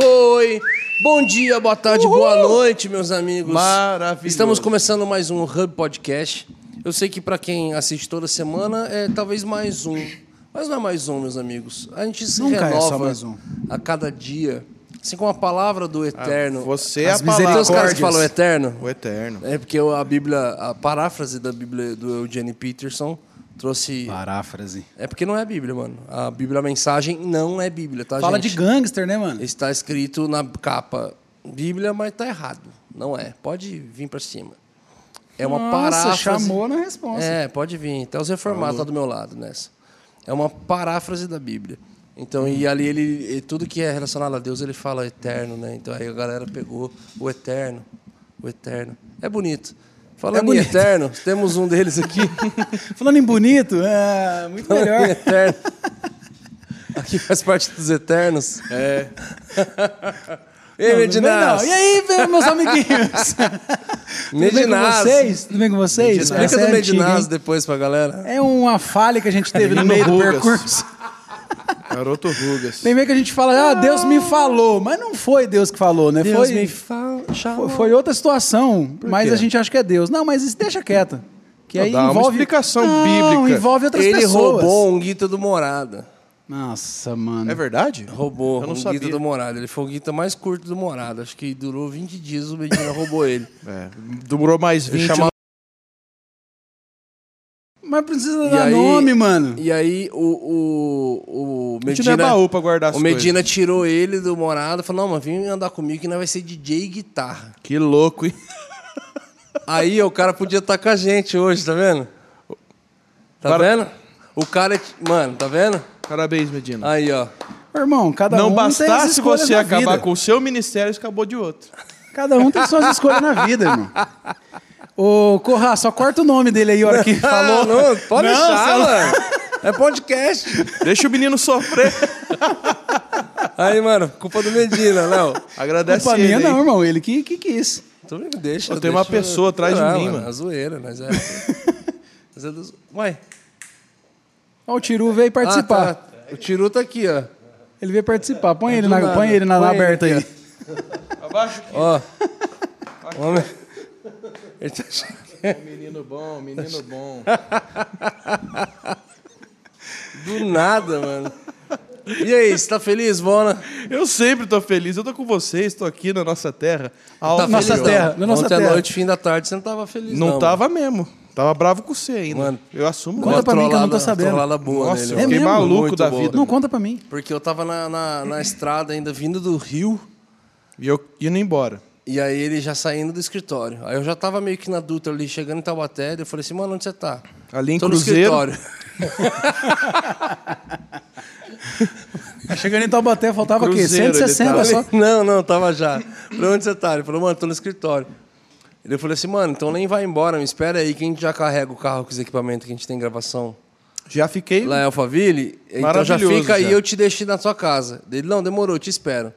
Foi! Bom dia, boa tarde, boa noite, meus amigos. Maravilhoso. Estamos começando mais um Hub Podcast. Eu sei que para quem assiste toda semana é talvez mais um. Mas não é mais um, meus amigos. A gente se Nunca é renova só mais um. a cada dia. Assim como a palavra do Eterno. Você é a Tem os caras que falam Eterno. O eterno. É porque a Bíblia, a paráfrase da Bíblia do Eugene Peterson trouxe. Paráfrase. É porque não é Bíblia, mano. A Bíblia, a mensagem não é Bíblia, tá, Fala gente? de gangster, né, mano? Está escrito na capa Bíblia, mas tá errado. Não é. Pode vir para cima. É uma Nossa, paráfrase. chamou na resposta. É, pode vir. Até os reformados estão do meu lado nessa. É uma paráfrase da Bíblia. Então, e ali ele, e tudo que é relacionado a Deus, ele fala eterno, né? Então aí a galera pegou o eterno, o eterno. É bonito. Falando É em eterno, temos um deles aqui. Falando em bonito, é muito Falando em melhor. eterno. Aqui faz parte dos eternos. É. E aí, Não, Medinas? não. E aí, meus amiguinhos? Tudo bem com vocês? Tudo bem com vocês? Explica Essa do é antiga, Medinaz hein? depois pra galera. É uma falha que a gente teve no meio do percurso. Garoto Rugas. Tem meio que a gente fala, ah, Deus me falou. Mas não foi Deus que falou, né? Deus foi, me foi, foi outra situação. Mas quê? a gente acha que é Deus. Não, mas isso deixa quieto. Que Não, aí dá uma envolve... explicação não, bíblica. envolve outras Ele pessoas. roubou um guita do Morada. Nossa, mano. É verdade? Roubou Eu não um sabia. guita do Morada. Ele foi o guita mais curto do Morada. Acho que durou 20 dias, o Medina roubou ele. É. Demorou mais Ele 20 chamava- Mas precisa E dar aí- nome, mano. E aí o, o, o A gente não é Medina... baú pra guardar as O Medina coisas. tirou ele do Morada e falou, não, mas vem andar comigo que nós vai ser DJ e guitarra. Que louco, hein? Aí o cara podia estar com a gente hoje, tá vendo? Tá Para- vendo? O cara... é- Mano, tá vendo? Parabéns, Medina. Aí, ó. Meu irmão, cada não um bastasse você acabar vida. com o seu ministério, você acabou de outro. Cada um tem suas escolhas na vida, irmão. Ô, Corra, só corta o nome dele aí, a hora que falou. Ah, não, pode Não, deixar, mano. É podcast. Deixa o menino sofrer. Aí, mano, culpa do Medina, Léo. Agradece Culpa ele. minha aí. não, irmão. Ele que, que quis. Tô brincando, deixa. Pô, tem uma pessoa atrás de Não, mim, mano. A zoeira, mas é. mas é dos... Ué. Ó, o Tiru veio participar. Ah, tá. O Tiru tá aqui, ó. Ele veio participar. Põe ele do na, nada. põe ele na, Põe ele aberta aí. aqui, Abaixo. Ó. Homem. Ele tá achando que é Menino bom, menino bom. do nada, mano. E aí, você tá feliz, Bona? Eu sempre tô feliz. Eu tô com vocês, tô aqui na nossa terra. Tá Alto Nossa feliz, terra, na nossa Ontem à terra. noite, fim da tarde, você não tava feliz, não. Não tava mesmo. Tava bravo com você ainda. Mano, eu assumo. Conta pra mim que eu não tô sabendo. trollada boa Nossa, nele. eu É fiquei mesmo? maluco Muito da boa. vida. Não conta pra mim. Porque eu tava na, na, na estrada ainda vindo do Rio. E eu indo embora. E aí ele já saindo do escritório. Aí eu já tava meio que na Dutra ali, chegando em Taubaté. Eu falei assim, mano, onde você tá? Ali em Tô Cruzeiro. no escritório. Chegando em Taubaté, faltava o quê? Cruzeiro, ele 160 tava. só. Não, não, tava já. Pra onde você tá? Ele falou, mano, tô no escritório. Ele falou assim, mano, então nem vai embora, me espera aí que a gente já carrega o carro com os equipamentos que a gente tem em gravação Já fiquei. lá em Alphaville. Então já fica aí, eu te deixo na sua casa. Ele, não, demorou, eu te espero.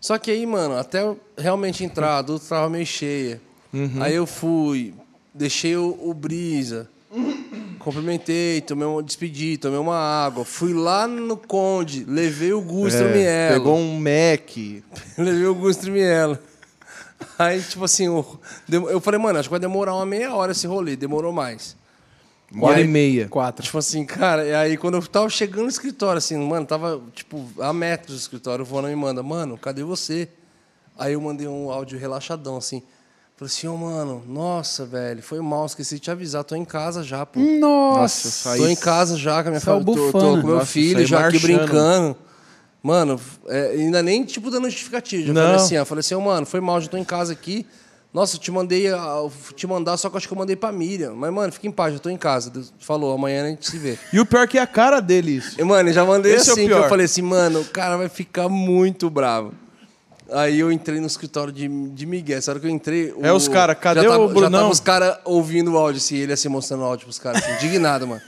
Só que aí, mano, até eu realmente entrar, a adulto tava meio cheia. Uhum. Aí eu fui, deixei o, o Brisa, cumprimentei, tomei um, despedi, tomei uma água. Fui lá no Conde, levei o Gusto É, Mielo. pegou um Mac. Levei o Gusto Mielo. Aí, tipo assim, eu, eu falei, mano, acho que vai demorar uma meia hora esse rolê. Demorou mais. Uma hora aí- e meia. Quatro. Tipo assim, cara, e aí quando eu tava chegando no escritório, assim, mano, tava, tipo, a metros do escritório, o Vona me manda, mano, cadê você? Aí eu mandei um áudio relaxadão, assim. Falei assim, ô, mano, nossa, velho, foi mal, esqueci de te avisar, tô em casa já, pô. Nossa. Nossa, Tô em casa já com a minha Saiu família, tô, tô com meu Nossa, filho saí já aqui marchando. brincando. Mano, é, ainda nem, tipo, dando justificativa. Já Não. falei assim, ó, falei assim, ô, mano, foi mal, já tô em casa aqui. Nossa, eu te mandei, a- eu te mandar, só que eu acho que eu mandei pra Miriam. Mas, mano, fica em paz, já tô em casa. Deus falou, amanhã a gente se vê. E o pior é que é a cara dele isso. E, mano, eu já mandei Esse é o assim, que pior. eu falei assim, mano, o cara vai ficar muito bravo. Aí eu entrei no escritório de, de Miguel. Essa hora que eu entrei. É, os cara, cadê já tava, o Já Brunão? tava os caras ouvindo o áudio, assim, ele assim, mostrando o áudio pros caras, assim, indignado, mano.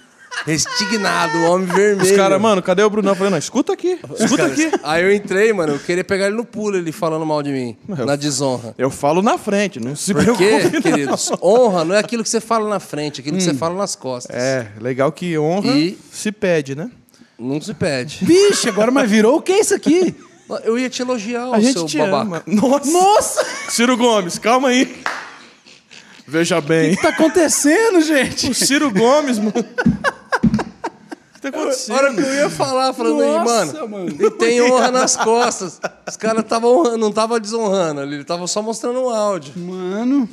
Restignado, o homem vermelho. Os caras, mano, cadê o Brunão? Eu falei, não, escuta aqui, escuta aqui. Aí eu entrei, mano, eu queria pegar ele no pulo, ele falando mal de mim, Eu- na desonra. Eu falo na frente, não se Por preocupe. quê, não. queridos? Honra não é aquilo que você fala na frente, é aquilo que você fala nas costas. É, legal que honra E- se pede, né? Não se pede. Vixe, agora mas virou o que isso aqui? Eu ia te elogiar, A o gente seu te babaca. ama. Nossa. Nossa! Ciro Gomes, calma aí. Veja O bem. que tá acontecendo, gente? O Ciro Gomes, mano. O que tá A acontecendo? hora que eu ia falar, falando aí, Nossa, mano, mano. ele tem honra nas costas. Os caras estavam honrando, não estavam desonrando ali, ele tava só mostrando um áudio. Mano.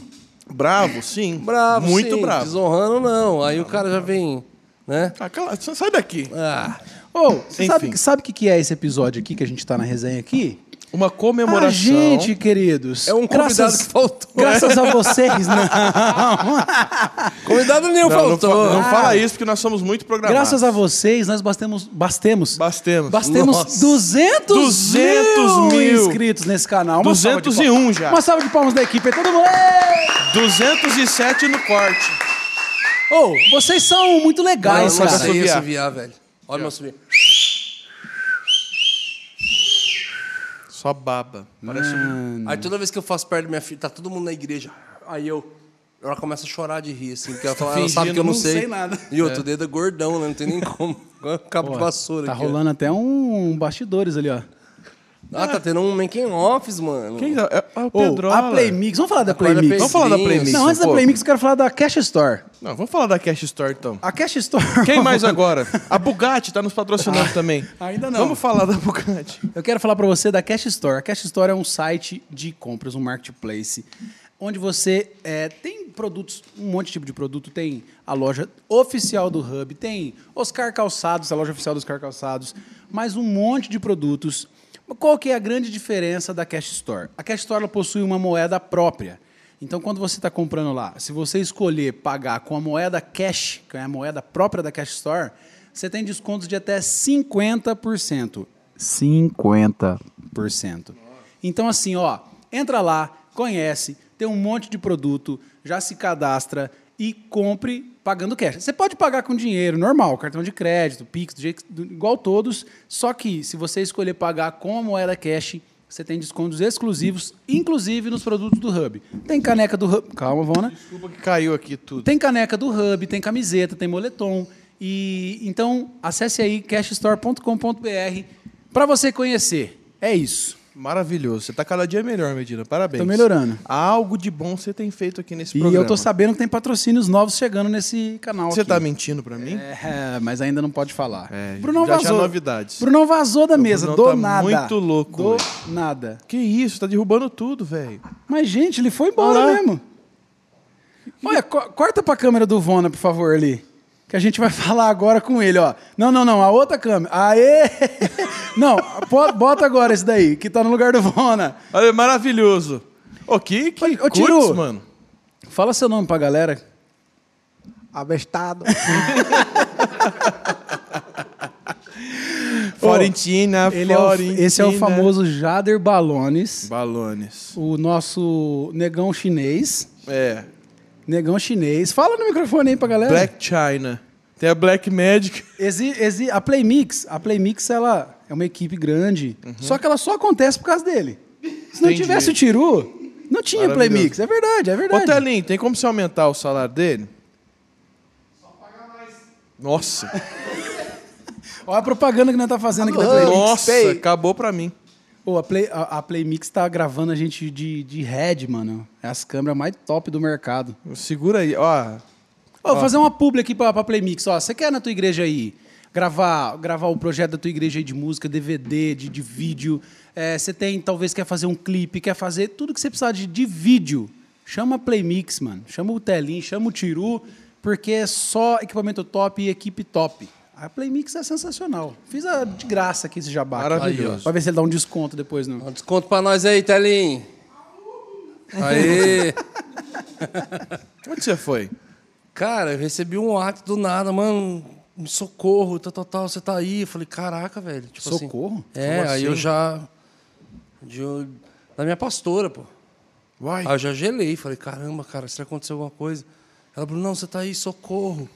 Bravo, sim. Bravo, Muito sim, bravo. Desonrando, não. Aí o cara já vem, né? Ah, cala- sai daqui. Ah, Ô, você Enfim. sabe, sabe o que que é esse episódio aqui que a gente tá na resenha aqui? Uma comemoração. A gente, queridos. é um convidado graças, que faltou. Graças a vocês, não. Convidado nenhum Não, não, faltou. fa- não Ah. fala isso porque nós somos muito programados. Graças a vocês, nós bastemos, bastemos, Bastemos. bastemos Nossa. 200, 200 mil, mil. inscritos nesse canal. Uma salva de 201 palmas. já. Uma salva de palmas da equipe aí, todo mundo. Ê! 207 no corte. Ô, vocês são muito legais, não, não cara. sei assoviar. assoviar, velho. Olha meu assobio. Só baba. Parece um... Aí toda vez que eu faço perto da minha filha, tá todo mundo na igreja. Aí eu. Ela começa a chorar de rir, assim, porque ela, fala, ela Fingindo, sabe que eu não, não sei nada. E outro dedo é gordão, né? Não tem nem como. Cabo de vassoura Tá aqui, ó. rolando até um bastidores ali, ó. Ah, tá tendo um making office, mano. Quem é? É o Ô, Pedrola. a Playmix, vamos falar da Acorda Playmix. Vamos falar da Playmix. Não, antes da. Playmix, eu quero falar da Cash Store. Não, vamos falar da Cash Store então. A Cash Store. Quem mais agora? A Bugatti tá nos patrocinando também. ainda não. Vamos falar da Bugatti. Eu quero falar para você da Cash Store. A Cash Store é um site de compras, um marketplace, onde você é, tem produtos, um monte de tipo de produto. Tem a loja oficial do Hub, tem Oscar Calçados, a loja oficial dos Oscar Calçados, mais um monte de produtos. Qual que é a grande diferença da Cash Store? A Cash Store possui uma moeda própria. Então, quando você está comprando lá, se você escolher pagar com a moeda cash, que é a moeda própria da Cash Store, você tem descontos de até 50%. 50%. Então, assim, ó, entra lá, conhece, tem um monte de produto, já se cadastra e compre pagando cash. Você pode pagar com dinheiro normal, cartão de crédito, Pix, do jeito- do- igual todos, só que se você escolher pagar com a moeda cash, você tem descontos exclusivos, inclusive nos produtos do Hub. Tem caneca do Hub. Calma, Vona. Desculpa que caiu aqui tudo. Tem caneca do Hub, tem camiseta, tem moletom. E então acesse aí cashstore.com.br para você conhecer. É isso. Maravilhoso. Você tá cada dia melhor, Medina. Parabéns. Tô melhorando. Algo de bom você tem feito aqui nesse E programa. eu tô sabendo que tem patrocínios novos chegando nesse canal Você aqui. tá mentindo pra mim? É, mas ainda não pode falar. É, Brunão já vazou. tinha novidades. Brunão vazou da mesa, Brunão do tá nada. muito louco Do hoje. nada. Que isso? Tá derrubando tudo, velho. Mas, gente, ele foi embora Olha lá. mesmo. Olha, co- corta pra câmera do Vona, por favor, ali. Que a gente vai falar agora com ele, ó. Não, não, não, a outra câmera. Aê! Não, bota agora esse daí, que tá no lugar do Vona. Olha, maravilhoso. Ô, que, que Ô, Tiru. mano. Fala seu nome pra galera. Abestado. Florentina, Ele é o, Florentina. esse é o famoso Jader Balones, Balones. o nosso negão chinês. É. Negão chinês. Fala no microfone aí pra galera. Black China. Tem a Black Magic. Exi, exi, a Playmix, a Playmix ela é uma equipe grande, só que ela só acontece por causa dele. Se não Entendi. tivesse o Tiru, não tinha. Playmix. É verdade, é Ô, verdade. Telinho, tem como você aumentar o salário dele? Só pagar mais. Nossa. Olha a propaganda que nós tá fazendo aqui da? Playmix. Nossa, Pay. acabou pra mim. Pô, a, Play, a, a Playmix tá gravando a gente de, de head, mano. É as câmeras mais top do mercado. Segura aí, ó. Vou fazer uma publi aqui pra, pra Playmix. Ó, você quer na tua igreja aí gravar, gravar o projeto da tua igreja aí de música, DVD, de, de vídeo. É, você tem, talvez, quer fazer um clipe, quer fazer tudo que você precisar de, de vídeo. Chama a Playmix, mano. Chama o Telim, chama o Tiru, porque é só equipamento top e equipe top. A Playmix é sensacional. Fiz a, de graça aqui esse jabá. aqui. Maravilhoso. Pra ver se ele dá um desconto depois, não. Um desconto pra nós aí, Telinho. Aê! Onde você foi? Cara, eu recebi um ato do nada, mano. Um socorro, tal, tal, tal, você tá aí. Eu falei, caraca, velho. Tipo assim, Socorro? é, Como aí eu assim? já. de- da minha pastora, pô. Vai. Aí eu já gelei, falei, caramba, cara, será que aconteceu alguma coisa? Ela falou, não, você tá aí, socorro.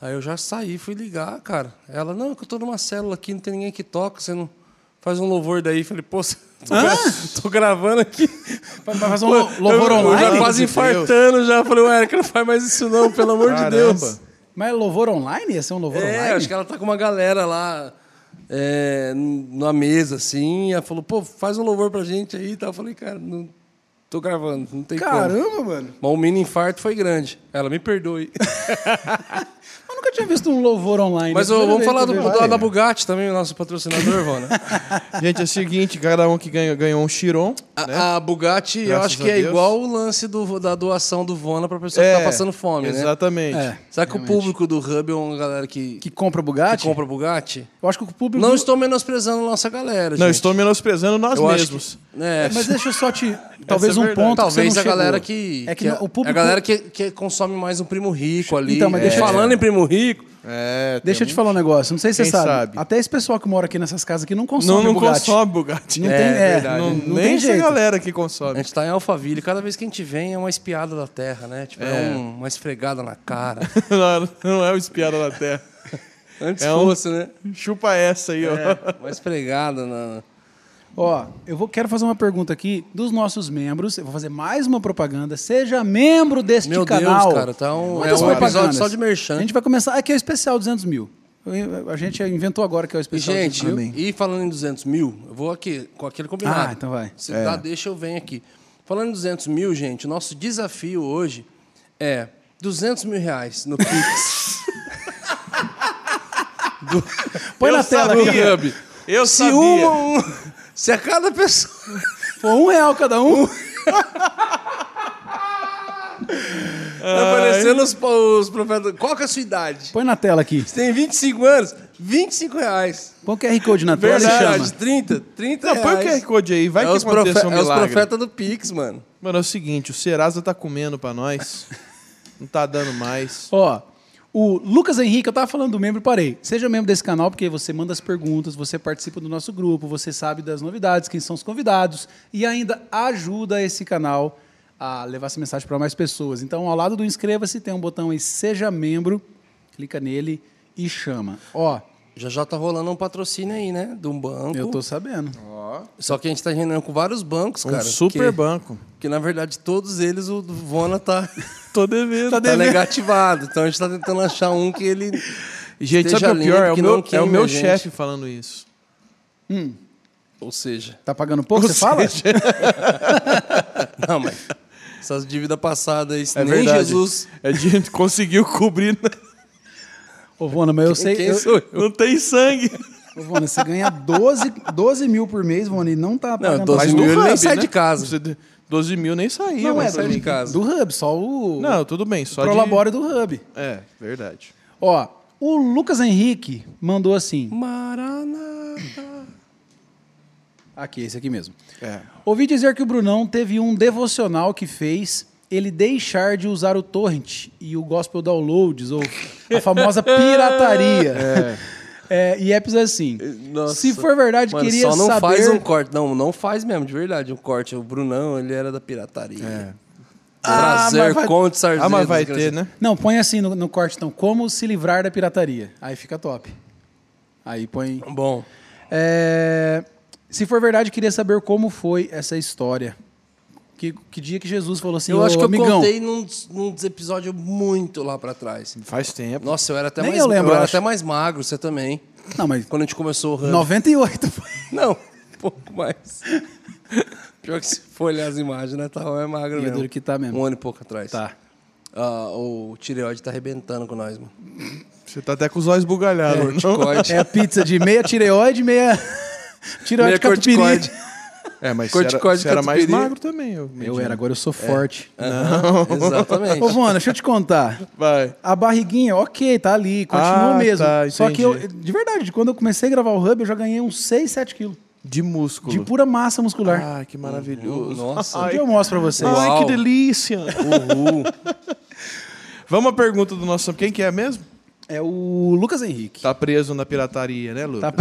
Aí eu já saí, fui ligar, cara. Ela, não, é que eu tô numa célula aqui, não tem ninguém que toca, você não faz um louvor daí. Falei, pô, você- tô, gra- tô gravando aqui. Vai fazer um louvor eu, eu online? já quase de Deus. infartando já. Falei, ué, que não faz mais isso não, pelo amor de Caramba. Deus. Mas louvor online? Ia ser um louvor É, online? acho que ela tá com uma galera lá é, numa mesa, assim, e ela falou, pô, faz um louvor pra gente aí e tal. Eu falei, cara, não tô gravando, não tem como. Caramba, mano. Mas o mini infarto foi grande. Ela, me perdoe. Eu nunca tinha visto um louvor online. Mas É a ô, vamos falar que do, eu vejo. da, Bugatti também, o nosso patrocinador, Vona. Gente, é o seguinte, cada um que ganhou, ganhou um Chiron, né? A, a Bugatti, eu Graças acho que a é Deus. igual o lance do, da doação do Vona pra pessoa que tá passando fome, né? Exatamente. É, Será que o realmente. público do Hub é uma galera que, Que compra que Bugatti? compra Bugatti? Eu acho que o público. Não estou menosprezando a nossa galera, Não, gente. estou menosprezando nós Eu mesmos. que- é, Mas deixa eu só te. Talvez é um verdade. ponto. que Talvez a não galera que. É que, que o público. A galera que, que consome mais um primo rico ali. Então, mas deixa É. eu- Falando em primo rico, É, Deixa eu te falar um negócio. Não sei se você sabe. sabe? Até esse pessoal que mora aqui nessas casas aqui não consome Não, não Bugatti. consome Bugatti. Não tem- é, verdade. Não, não nem tem essa jeito. galera que a consome. gente tá em Alphaville. Cada vez que a gente vem é uma espiada da terra, né? Tipo, é, É. um- uma esfregada na cara. Não, não é o espiada da terra. Antes É um- fosse, né? Chupa essa aí, ó. Uma esfregada na. Ó, eu vou, quero fazer uma pergunta aqui dos nossos membros. Eu vou fazer mais uma propaganda. Seja membro deste Meu canal. Deus, cara, tá um, é um episódio só de merchan. A gente vai começar. Aqui é o especial 200 mil. A gente inventou agora que é o E, especial gente, 200 mil. e falando em 200 mil, eu vou aqui com aquele combinado. Ah, então vai. Se dá, deixa, eu venho aqui. Falando em 200 mil, gente, o nosso desafio hoje é 200 mil reais no Pix. Põe Eu na tela do aqui. Eu se sabia. uma, um- se a cada pessoa... Foi um real cada um. Tá aparecendo os, os profetas... Qual que é a sua idade? Põe na tela aqui. Você tem 25 anos? 25 reais. Põe o QR Code na tela e Verdade, chama. 30? 30 Não, põe o reais. QR Code aí, vai é que os aconteça profe- um É os milagre. profetas do Pix, mano. Mano, é o seguinte, o Serasa tá comendo pra nós. Não tá dando mais. Ó, o Lucas Henrique, eu tava falando do membro e parei. Seja membro desse canal porque você manda as perguntas, você participa do nosso grupo, você sabe das novidades, quem são os convidados e ainda ajuda esse canal a levar essa mensagem para mais pessoas. Então, ao lado do inscreva-se tem um botão aí seja membro, clica nele e chama. Ó, Já já tá rolando um patrocínio aí, né? De um banco. eu tô sabendo. Só que a gente tá reunindo com vários bancos, Um cara. super que, banco. Que na verdade todos eles o Vona tá, Tô devendo. tá negativado. Então a gente tá tentando achar um que ele. Gente, sabe o é pior? É o que meu, não é o meu gente. chefe falando isso. Ou seja. Tá pagando pouco, Ou você fala? seja, Não, mas. Essas dívidas passadas aí, É nem verdade. Jesus. A gente conseguiu cobrir. Ô, Vona, mas eu sei... Quem eu- sou eu? Não tem sangue. Ô, Vona, você ganha 12, 12 mil por mês, Vona, e não tá pagando... 12 Mas mil no ele nem sai né? de casa. Você- 12 mil nem saía. Não, mas é, sai do, de casa. do Hub, só o... Não, tudo bem. Só o de... Prolabore do Hub. É, verdade. Ó, o Lucas Henrique mandou assim. Maranata. Aqui, esse aqui mesmo. É. Ouvi dizer que o Brunão teve um devocional que fez ele deixar de usar o torrent e o gospel downloads, ou a famosa pirataria. É, e é assim. Nossa. Se for verdade, Mano, queria só não saber... faz um corte. Não, não faz mesmo, de verdade, um corte. O Brunão, ele era da pirataria. É. Ah, Prazer, vai- conte sarzedas. Ah, mas vai ter, né? Não, põe assim no, no corte, então. Como se livrar da pirataria. Aí fica top. Aí põe... Bom, É, se for verdade, queria saber como foi essa história. Que, que dia que Jesus falou assim, eu "Ô, acho que eu amigão, contei num, num dos episódios muito lá pra trás. Faz tempo. Nossa, eu era até Nem mais eu lembro, era eu acho. até mais magro, você também. Não, mas Quando a gente começou o Hub. 98 foi. Não, um pouco mais. Pior que se for olhar as imagens, né? Tava mais magro E mesmo. duro que tá mesmo. Um ano e pouco atrás. Tá. Ah, o tireoide tá arrebentando com nós, mano. Você tá até com os olhos bugalhados. Corticóide. É a pizza de meia tireoide, meia... tireoide Meia. É, mas você era, você era mais catupiry. magro também. Eu, Eu era, agora eu sou forte. Exatamente. Ô, Vona, deixa eu te contar. Vai. A barriguinha, ok, tá ali, continua Ah, mesmo. tá, Só que eu, entendi. de verdade, quando eu comecei a gravar o Hub, eu já ganhei uns 6, 7 quilos. De músculo. De pura massa muscular. Ah, que maravilhoso. Nossa. Um dia eu mostro pra vocês. Ai, Uau. que delícia. Uhul. Vamos à pergunta do nosso... Quem que é mesmo? É o Lucas Henrique. Tá preso na pirataria, né, Lucas?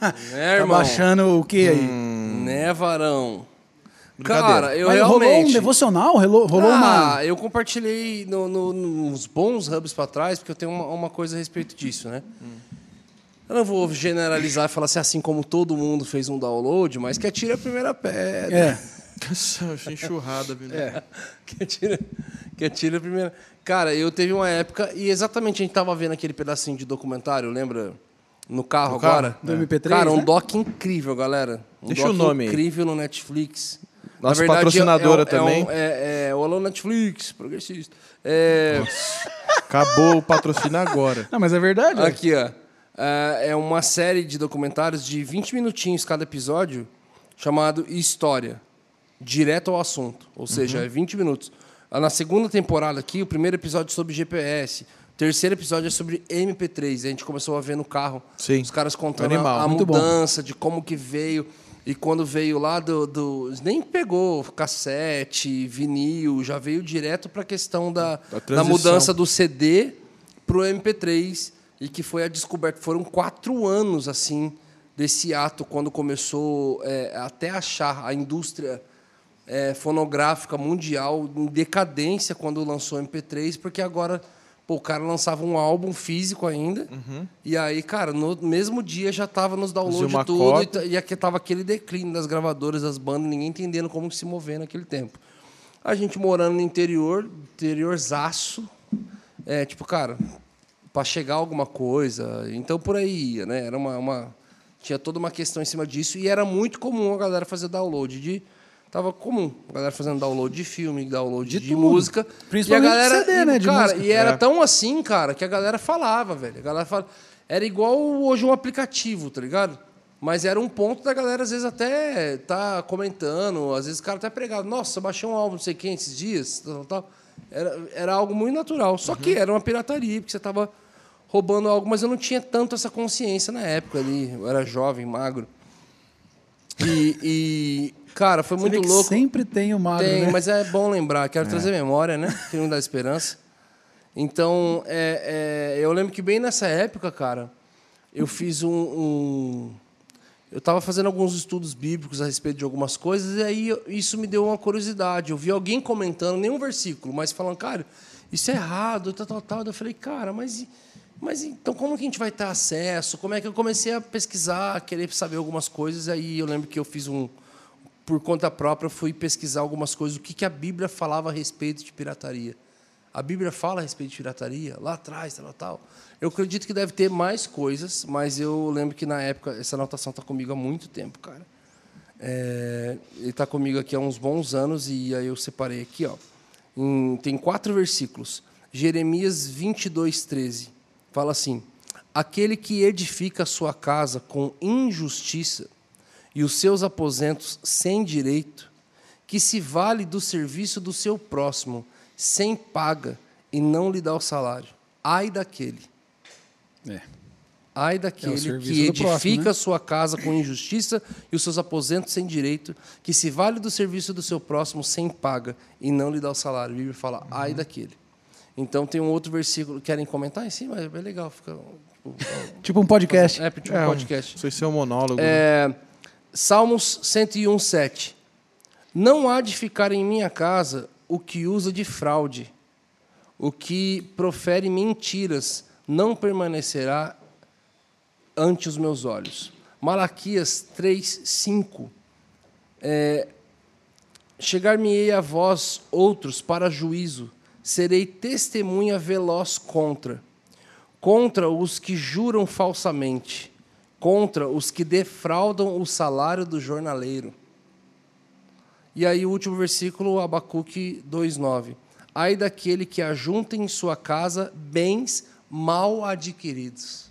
Tá, É, tá irmão. baixando o que aí? Né, varão? Brincadeira. Cara, eu Mas rolou um realmente... devocional? Rolou, rolou uma... ah, eu compartilhei no, no- nos bons hubs pra trás, porque eu tenho uma, uma coisa a respeito disso, né? Eu não vou generalizar e falar assim, assim como todo mundo fez um download, mas que atire a primeira pedra. É. Nossa, enxurrada, viu? É. que atira, que atira a primeira. Cara, eu teve uma época, e exatamente a gente tava vendo aquele pedacinho de documentário, lembra? no carro No carro? agora. Do MP3, Cara, um né? doc incrível, galera. Um Deixa doc o nome incrível no Netflix. Nossa patrocinadora é, um- também. É, é, é, o Alô Netflix, progressista. É, Acabou o patrocínio agora. Não, mas é verdade. ó. Aqui, ó. É é uma série de documentários de 20 minutinhos cada episódio, chamado História. Direto ao assunto. Ou seja, Uhum. é 20 minutos. Ah, Na segunda temporada aqui, o primeiro episódio é sobre GPS. O terceiro episódio é sobre MP3. A gente começou a ver no carro Sim. os caras contando Animal. a, a Muito bom. mudança, de como que veio. E quando veio lá do, do- Nem pegou cassete, vinil, já veio direto para a questão da, da transição. mudança do CD pro MP3 e que foi a descoberta. Foram quatro anos assim desse ato quando começou é, até achar a indústria é, fonográfica mundial em decadência quando lançou o MP3, porque agora pô, o cara lançava um álbum físico ainda e aí cara no mesmo dia já tava nos downloads tudo e, cópia. e aqui tava aquele declínio das gravadoras, das bandas, ninguém entendendo como se mover naquele tempo. A gente morando no interior, interiorzaço, é, tipo, cara, para chegar alguma coisa, então por aí ia, né? Era uma, uma- tinha toda uma questão em cima disso e era muito comum a galera fazer download de tava comum, a galera fazendo download de filme, download de, tudo. música, Principalmente e a galera, CD, né, de cara, música. e era É. tão assim, cara, que a galera falava, velho. A galera fala, era igual hoje um aplicativo, tá ligado? Mas era um ponto da galera, às vezes, até tá comentando, às vezes o cara até pregado, nossa, baixei um álbum, não sei quem, esses dias, tal, tal. Era, era algo muito natural. Só que era uma pirataria, porque você tava roubando algo, mas eu não tinha tanto essa consciência na época ali. Eu era jovem, magro. E, cara, foi Você muito louco. Sempre tem o magro, Tem, né? mas é bom lembrar. Quero trazer memória, né? Que não dá esperança. Então, é, é, eu lembro que bem nessa época, cara, eu fiz um... um- eu estava fazendo alguns estudos bíblicos a respeito de algumas coisas e aí isso me deu uma curiosidade. Eu vi alguém comentando, nenhum versículo, mas falando, cara, isso é errado, tal, tal, tal. Eu falei, cara, mas, mas então como que a gente vai ter acesso? Como é que eu comecei a pesquisar, a querer saber algumas coisas? Aí eu lembro que eu fiz um, por conta própria, fui pesquisar algumas coisas, o que, que a Bíblia falava a respeito de pirataria. A Bíblia fala a respeito de pirataria, lá atrás, tal, tal. Eu acredito que deve ter mais coisas, mas eu lembro que na época, essa anotação está comigo há muito tempo, cara. É, ele está comigo aqui há uns bons anos e aí eu separei aqui, ó. Em- tem quatro versículos. Jeremias 22, 13. Fala assim: Aquele que edifica a sua casa com injustiça e os seus aposentos sem direito, que se vale do serviço do seu próximo, sem paga, e não lhe dá o salário. Ai daquele. É. Ai É daquele serviço que do edifica próximo, né? a sua casa com injustiça e os seus aposentos sem direito, que se vale do serviço do seu próximo sem paga e não lhe dá o salário. A Bíblia fala, ai Uhum. daquele. Então tem um outro versículo, querem comentar em cima? É bem legal. Fica, Tipo um podcast. é, tipo um É, um- podcast. Não sei se é um monólogo. É, Salmos 101, 7. Não há de ficar em minha casa o que usa de fraude, o que profere mentiras, não permanecerá ante os meus olhos. Malaquias 3, 5. É, Chegar-me-ei a vós, outros, para juízo, serei testemunha veloz contra, contra os que juram falsamente, contra os que defraudam o salário do jornaleiro. E aí o último versículo, Abacuque 2:9. Ai daquele que ajunta em sua casa bens mal adquiridos.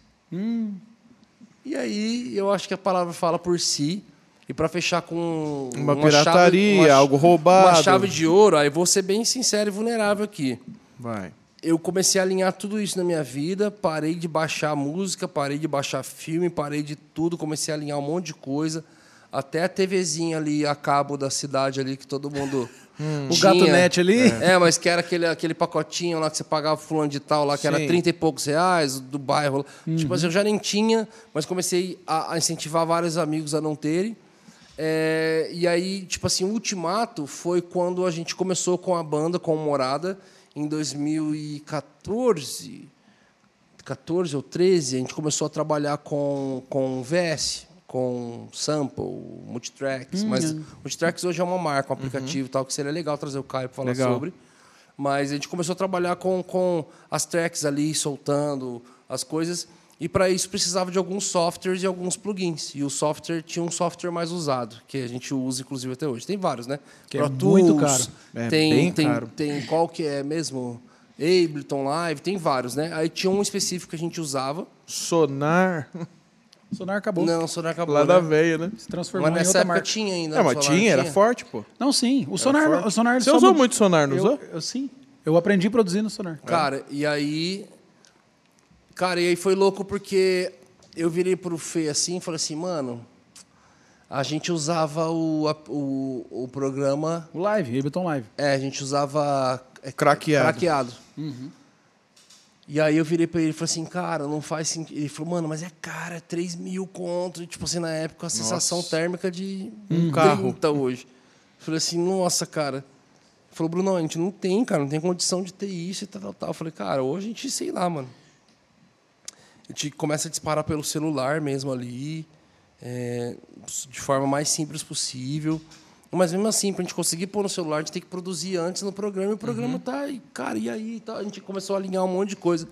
E aí eu acho que a palavra fala por si. E para fechar com Uma chave- pirataria, uma ch- algo roubado. Uma chave de ouro, aí vou ser bem sincero e vulnerável aqui Vai. Eu comecei a alinhar tudo isso na minha vida, parei de baixar música, parei de baixar filme, parei de tudo, comecei a alinhar um monte de coisa, até a TVzinha ali a cabo da cidade ali que todo mundo O gato net ali. É, mas que era aquele, aquele pacotinho lá que você pagava fulano de tal lá, que era Sim. 30 e poucos reais do bairro. Tipo assim, eu já nem tinha, mas comecei a, a incentivar vários amigos a não terem. É, e aí, tipo assim, o ultimato foi quando a gente começou com a banda, com o Morada, em 2014. 14 ou 13, a gente começou a trabalhar com, com VS, com Sample, Multitracks. mas Multitracks hoje é uma marca, um aplicativo e tal, que seria legal trazer o Caio para falar Legal. sobre. Mas a gente começou a trabalhar com, com as tracks ali, soltando as coisas. E para isso precisava de alguns softwares e alguns plugins. E o software tinha um software mais usado, que a gente usa inclusive até hoje. Tem vários, né? Que é muito caro. É tem, bem tem, caro. tem qual que é mesmo? Ableton Live, tem vários, né? Aí tinha um específico que a gente usava. Sonar. Sonar acabou. Não, Sonar acabou. Lá né? da veia, né? Se transformou Mas em nessa outra época marca. tinha ainda. É, mas Sonar tinha, era forte, pô. Não, sim. O Sonar, forte. o Sonar Você usou mu- muito Sonar, não eu, usou? Eu, sim. Eu aprendi a produzir no Sonar. Cara, e aí. Cara, e aí foi louco porque eu virei pro Fê assim e falei assim, mano. A gente usava o, a- o, o programa. O Live, Ableton Live. É, a gente usava. é, Craqueado. Craqueado. E aí eu virei pra ele e falei assim, cara, não faz sentido. Ele falou, mano, mas é cara, é 3 mil conto. E, tipo assim, na época, a sensação térmica de Um 30 carro. hoje. Eu falei assim, nossa, cara. Ele falou, Bruno, a gente não tem, cara, não tem condição de ter isso e tal, tal, tal. Eu falei, cara, hoje a gente, sei lá, mano. A gente começa a disparar pelo celular mesmo ali, é, de forma mais simples possível. Mas mesmo assim, pra gente conseguir pôr no celular, a gente tem que produzir antes no programa. E o programa tá, e, cara, e aí? Tá, a gente começou a alinhar um monte de coisa.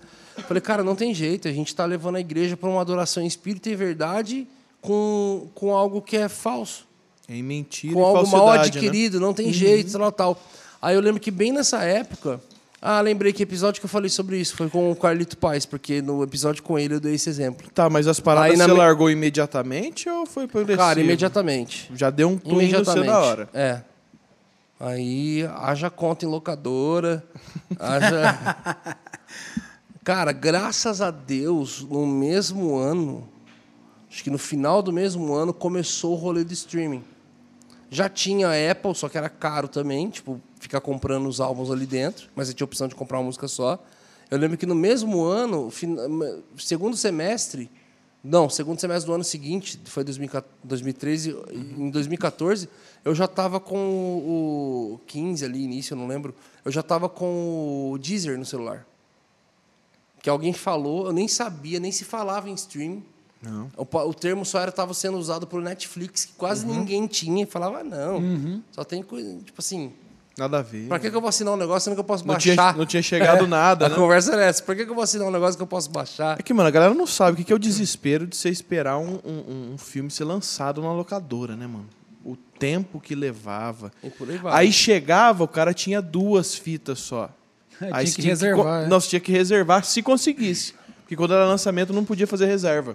Falei, cara, não tem jeito. A gente tá levando a igreja para uma adoração em espírito e verdade com, com algo que é falso Em mentira com algo mal né? adquirido, não tem jeito, tal, tal. Aí eu lembro que bem nessa época. Ah, lembrei que episódio que eu falei sobre isso foi com o Carlito Paz, porque no episódio com ele eu dei esse exemplo. Tá, mas as paradas Aí você me- largou imediatamente ou foi progressivo? Cara, imediatamente. Já deu um twin no seu da hora. É. Aí haja conta em locadora, haja. Cara, graças a Deus, no mesmo ano, acho que no final do mesmo ano, começou o rolê do streaming. Já tinha Apple, só que era caro também, tipo, ficar comprando os álbuns ali dentro, mas você tinha a opção de comprar uma música só. Eu lembro que no mesmo ano, segundo semestre, não, segundo semestre do ano seguinte, foi 2014 2013, em 2014, eu já estava com o 15 ali, início, eu não lembro, eu já estava com o Deezer no celular. Que alguém falou, eu nem sabia, nem se falava em stream. Não. O, o termo só estava sendo usado por Netflix, que quase ninguém tinha, falava, ah, não, só tem coisa, tipo assim, Nada a ver. pra que, que eu vou assinar um negócio sendo que eu posso Não baixar? tinha, não tinha chegado nada, A né? conversa era essa, por que, que eu vou assinar um negócio que eu posso baixar? É que, mano, a galera não sabe o que que é o desespero de você esperar um, um, um filme ser lançado na locadora, né, mano? O tempo que levava. Aí. Aí chegava, o cara tinha duas fitas só. É, Aí tinha que reservar. é. Não, você tinha que reservar se conseguisse. Porque quando era lançamento não podia fazer reserva.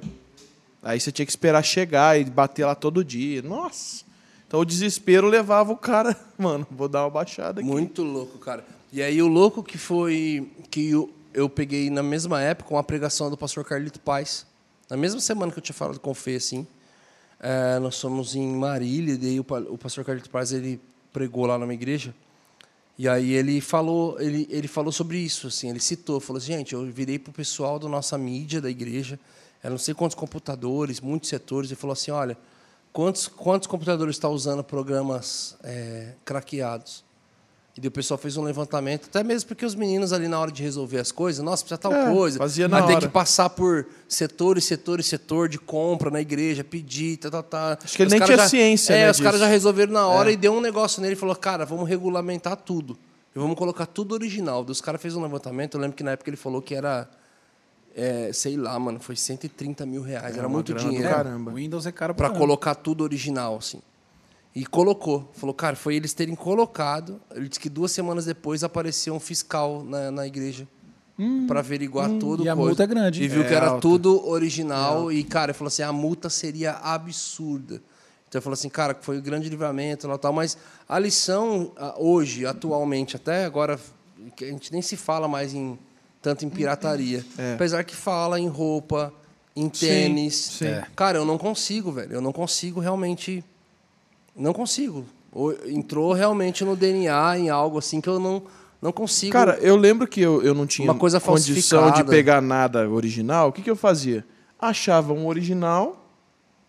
Aí você tinha que esperar chegar e bater lá todo dia. Nossa! Então o desespero levava o cara, mano, vou dar uma baixada aqui. Muito louco, cara. E aí o louco que foi que eu, eu peguei na mesma época uma pregação do pastor Carlito Paz. Na mesma semana que eu tinha falado com o Fê, assim. É, nós fomos em Marília, e daí o, o pastor Carlito Paz ele pregou lá numa igreja. E aí ele falou, ele, ele falou sobre isso, assim, ele citou, falou assim, gente, eu virei pro pessoal da nossa mídia da igreja, eu não sei quantos computadores, muitos setores, ele falou assim, olha, quantos, quantos computadores está usando programas é, craqueados? E o pessoal fez um levantamento, até mesmo porque os meninos ali na hora de resolver as coisas, nossa, precisa tal É, coisa, fazia vai na ter hora. que passar por setor e setor e setor de compra na igreja, pedir, tá, tá, tá. Acho que ele Os nem tinha já- ciência, É, né, os caras já resolveram na hora É. e deu um negócio nele e falou, cara, vamos regulamentar tudo. E vamos colocar tudo original. Os caras fez um levantamento, eu lembro que na época ele falou que era, é, sei lá, mano, foi 130 mil reais, era, muito dinheiro. caramba. O Windows é caro Pra colocar tudo original, assim. E colocou. Falou, cara, foi eles terem colocado. Ele disse que duas semanas depois apareceu um fiscal na, na igreja pra averiguar tudo. e a coisa. multa é grande. E viu É que era alta. tudo original. e, cara, ele falou assim: a multa seria absurda. Então ele falou assim, cara, foi o grande livramento e tal. Mas a lição, hoje, atualmente, até agora, que a gente nem se fala mais em tanto em pirataria. É. Apesar que fala em roupa, em Sim, tênis. sim. É. Cara, eu não consigo, velho. Eu não consigo realmente. Não consigo. Ou- Entrou realmente no DNA em algo assim que eu não, não consigo. Cara, eu lembro que eu, eu não tinha Uma coisa condição de pegar nada original. O que, que eu fazia? Achava um original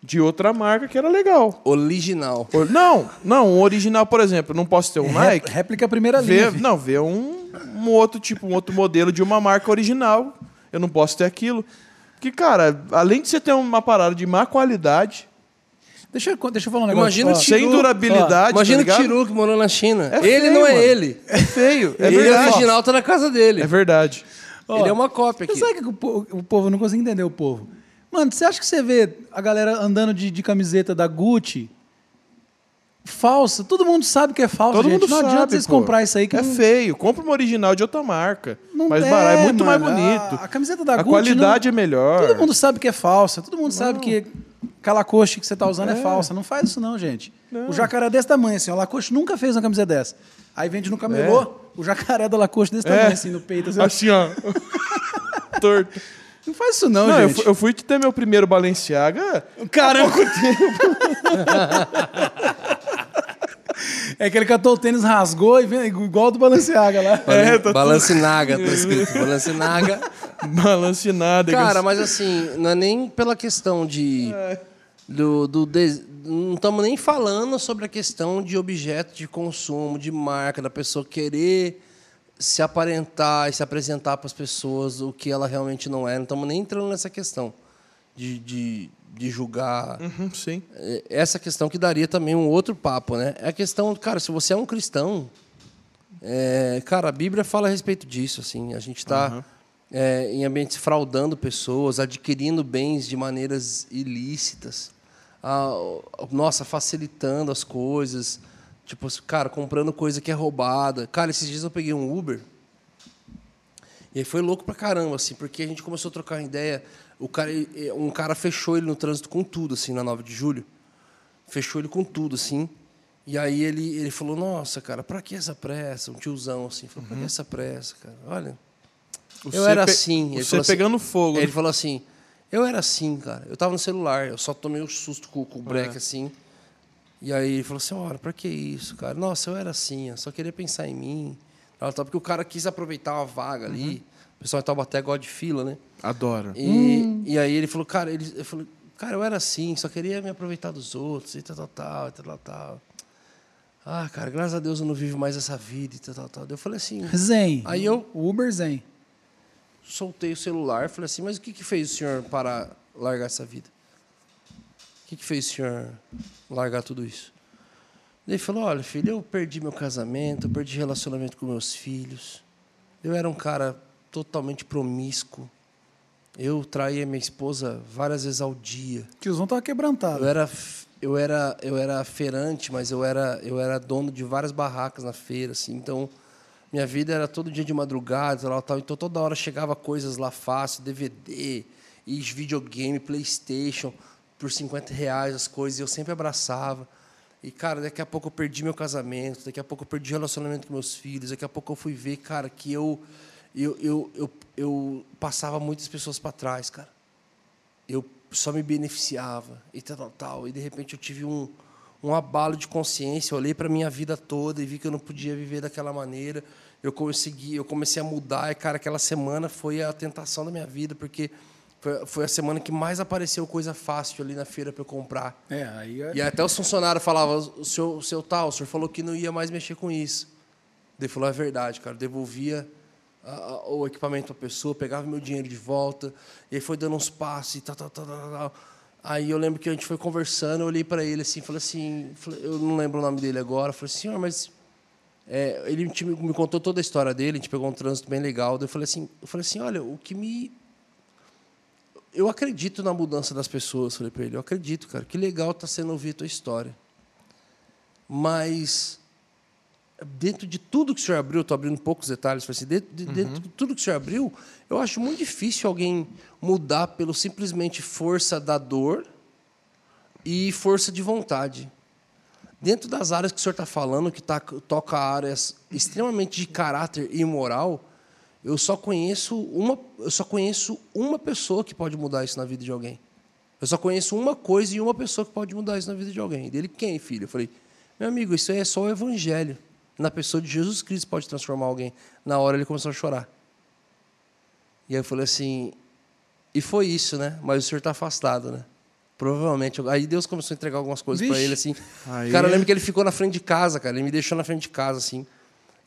de outra marca que era legal. original. Or- Não, não, um original, por exemplo, não posso ter um Ré- Nike. Réplica primeira linha. não, ver um, um outro tipo, um outro modelo de uma marca original. Eu não posso ter aquilo. Porque, cara, além de você ter uma parada de má qualidade, Deixa, eu, deixa eu falar um negócio. Imagina o Ó, Tiru- sem durabilidade. Imagina tá o? Tiru que morou na China. É ele feio, não é mano. ele. É feio. É ele verdade. original tá na casa dele. É verdade. Ó, Ele é uma cópia aqui. sabe que o povo, o povo não consegue entender o povo. Mano, você acha que você vê a galera andando de, de camiseta da Gucci falsa? Todo mundo sabe que é falsa, Todo gente. mundo não sabe, adianta vocês pô. comprar isso aí que é não, feio. Compra uma original de outra marca. não mais é, barato, é muito mais mano. bonito. A, a camiseta da A Gucci qualidade não- é melhor. Todo mundo sabe que é falsa. Todo mundo sabe que aquela Lacoste que você tá usando é, falsa. Não faz isso não, gente. O jacaré é desse tamanho, assim. O Lacoste nunca fez uma camisa dessa. Aí vende no camelô, o jacaré da Lacoste desse tamanho, assim, no peito. Assim, Assim, ó. Torto. Não faz isso não, Não, eu gente. fui, eu fui ter meu primeiro Balenciaga. Caramba! é que ele catou o tênis, rasgou e vem igual o do Balenciaga lá. É, tá Balancinaga, tá escrito. Balancinaga. Balancinada. Cara, mas assim, não é nem pela questão de. Do, do des- Não estamos nem falando sobre a questão de objeto de consumo, de marca, da pessoa querer se aparentar e se apresentar para as pessoas o que ela realmente não é. Não estamos nem entrando nessa questão de, de, de julgar. Uhum, sim. É, Essa questão que daria também um outro papo, né? É a questão, cara, se você é um cristão, é, cara, a Bíblia fala a respeito disso, assim. A gente está em ambientes fraudando pessoas, adquirindo bens de maneiras ilícitas, a- nossa, facilitando as coisas, tipo, cara, comprando coisa que é roubada. Cara, esses dias eu peguei um Uber. E aí foi louco pra caramba, assim, porque a gente começou a trocar uma ideia. O cara, um cara fechou ele no trânsito com tudo, assim, na 9 de julho. Fechou ele com tudo, assim. E aí ele, ele falou, nossa, cara, pra que essa pressa? Um tiozão, assim. Falou, pra que essa pressa, cara? Olha, eu Você era pe- assim. Ele Você assim- pegando fogo. Ele né? falou assim, eu era assim, cara. Eu tava no celular, eu só tomei um susto com, com o É. break, assim. E aí ele falou assim, olha, pra que isso, cara? Nossa, eu era assim, eu só queria pensar em mim. Porque o cara quis aproveitar uma vaga ali. Uhum. O pessoal em Taubaté gosta de fila, né? Adoro. E, e aí ele falou, cara, ele, ele falou, cara, eu era assim, só queria me aproveitar dos outros, e tal, tal, tal, e tal, tal. Ah, cara, graças a Deus eu não vivo mais essa vida, e tal, tal, tal. Eu falei assim, Zen. Aí eu- O Uber Zen. soltei o celular, falei assim, mas o que, que fez o senhor para largar essa vida? O que, que fez o senhor largar tudo isso? Ele falou, olha, filho, eu perdi meu casamento, eu perdi relacionamento com meus filhos. Eu era um cara totalmente promíscuo. Eu traía minha esposa várias vezes ao dia. Tiozão tava quebrantado. Eu era, eu era, eu era feirante, mas eu era, eu era dono de várias barracas na feira, assim. Então, minha vida era todo dia de madrugada, tal, tal. Então, toda hora chegava coisas lá fácil, DVD, e videogame, PlayStation, por 50 reais as coisas. E eu sempre abraçava. E, cara, daqui a pouco eu perdi meu casamento, daqui a pouco eu perdi relacionamento com meus filhos, daqui a pouco eu fui ver, cara, que eu, eu, eu, eu, eu passava muitas pessoas para trás, cara eu só me beneficiava e tal, tal, tal. E de repente eu tive um, um abalo de consciência. Eu olhei para minha vida toda e vi que eu não podia viver daquela maneira. Eu consegui, eu comecei a mudar. E cara, aquela semana foi a tentação da minha vida, porque foi, foi a semana que mais apareceu coisa fácil ali na feira para eu comprar. É, aí é... E até os funcionários falavam, o seu, o seu tal, o senhor falou que não ia mais mexer com isso. Ele falou, é verdade, cara. Devolvia a- a- o equipamento à pessoa, pegava meu dinheiro de volta, e aí foi dando uns passos e tal, tal, tal, tal, tal. Aí eu lembro que a gente foi conversando, eu olhei para ele assim, falei assim, eu não lembro o nome dele agora, falei, senhor, mas é, ele me contou toda a história dele, a gente pegou um trânsito bem legal. daí Eu falei assim, eu falei assim, olha, o que me eu acredito na mudança das pessoas, falei para ele. Eu acredito, cara. Que legal tá sendo ouvir a tua história. Mas dentro de tudo que o senhor abriu, estou abrindo poucos detalhes, assim, dentro, de, dentro de tudo que o senhor abriu, eu acho muito difícil alguém mudar pelo simplesmente força da dor e força de vontade. Dentro das áreas que o senhor está falando, que tá, toca áreas extremamente de caráter e moral, eu só conheço uma, eu só conheço uma pessoa que pode mudar isso na vida de alguém. Eu só conheço uma coisa e uma pessoa que pode mudar isso na vida de alguém. E Dele quem, filho? Eu falei, meu amigo, isso aí é só o evangelho. Na pessoa de Jesus Cristo pode transformar alguém. Na hora ele começou a chorar. E aí eu falei assim, e foi isso, né? Mas o senhor está afastado, né? Provavelmente. Aí Deus começou a entregar algumas coisas para ele, assim. Aí- Cara, eu lembro que ele ficou na frente de casa, cara. Ele me deixou na frente de casa, assim.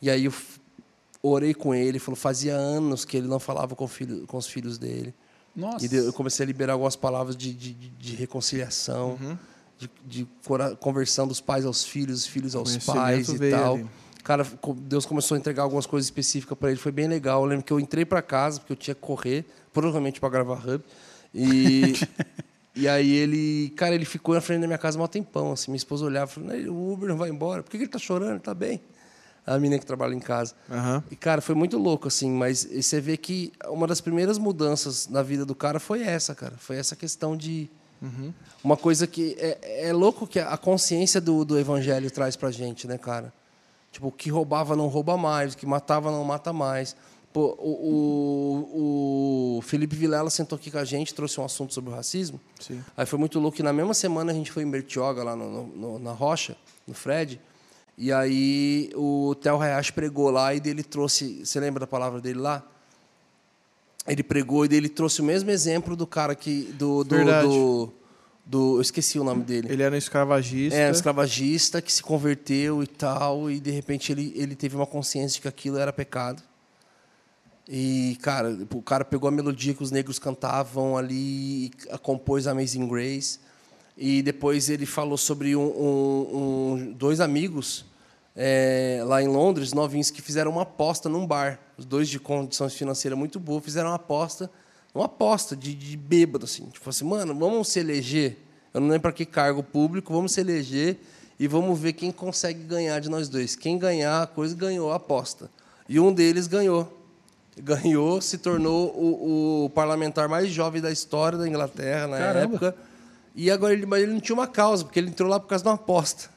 E aí eu orei com ele. Falou, fazia anos que ele não falava com, o filho, com os filhos dele. Nossa. E eu comecei a liberar algumas palavras de, de, de- reconciliação, Uhum. de, de conversão dos pais aos filhos, os filhos aos pais e tal. ali. Cara, Deus começou a entregar algumas coisas específicas para ele, foi bem legal. Eu lembro que eu entrei para casa, porque eu tinha que correr, provavelmente para gravar Hub. E, e aí ele, cara, ele ficou na frente da minha casa um tempão, assim. Minha esposa olhava e falou: "Não, o Uber não vai embora, por que ele tá chorando? Ele tá bem. A menina que trabalha em casa. Aham. E, cara, foi muito louco, assim, mas você vê que uma das primeiras mudanças na vida do cara foi essa, cara. Foi essa questão de. Uma coisa que. É, é louco que a consciência do, do evangelho traz pra gente, né, cara? Tipo, o que roubava não rouba mais, o que matava não mata mais. Pô, o, o, o Felipe Vilela sentou aqui com a gente, trouxe um assunto sobre o racismo. Sim. Aí foi muito louco que na mesma semana a gente foi em Bertioga, lá no, no- na Rocha, no Fred. E aí o Theo Hayashi pregou lá e dele trouxe. Você lembra da palavra dele lá? Ele pregou e dele trouxe o mesmo exemplo do cara que. Do, do. Do, eu esqueci o nome dele. Ele era um escravagista. É, um escravagista que se converteu e tal, e de repente ele, ele teve uma consciência de que aquilo era pecado. E, cara, o cara pegou a melodia que os negros cantavam ali, e compôs Amazing Grace. E depois ele falou sobre um, um- um- dois amigos é, lá em Londres, novinhos, que fizeram uma aposta num bar. Os dois de condições financeiras muito boas fizeram uma aposta, uma aposta de, de bêbado, assim. Tipo assim, mano, vamos se eleger. Eu não lembro para que cargo público, vamos se eleger e vamos ver quem consegue ganhar de nós dois. Quem ganhar a coisa ganhou a aposta. E um deles ganhou. Ganhou, se tornou o, o parlamentar mais jovem da história da Inglaterra na Caramba. época. E agora ele, mas ele não tinha uma causa, porque ele entrou lá por causa de uma aposta.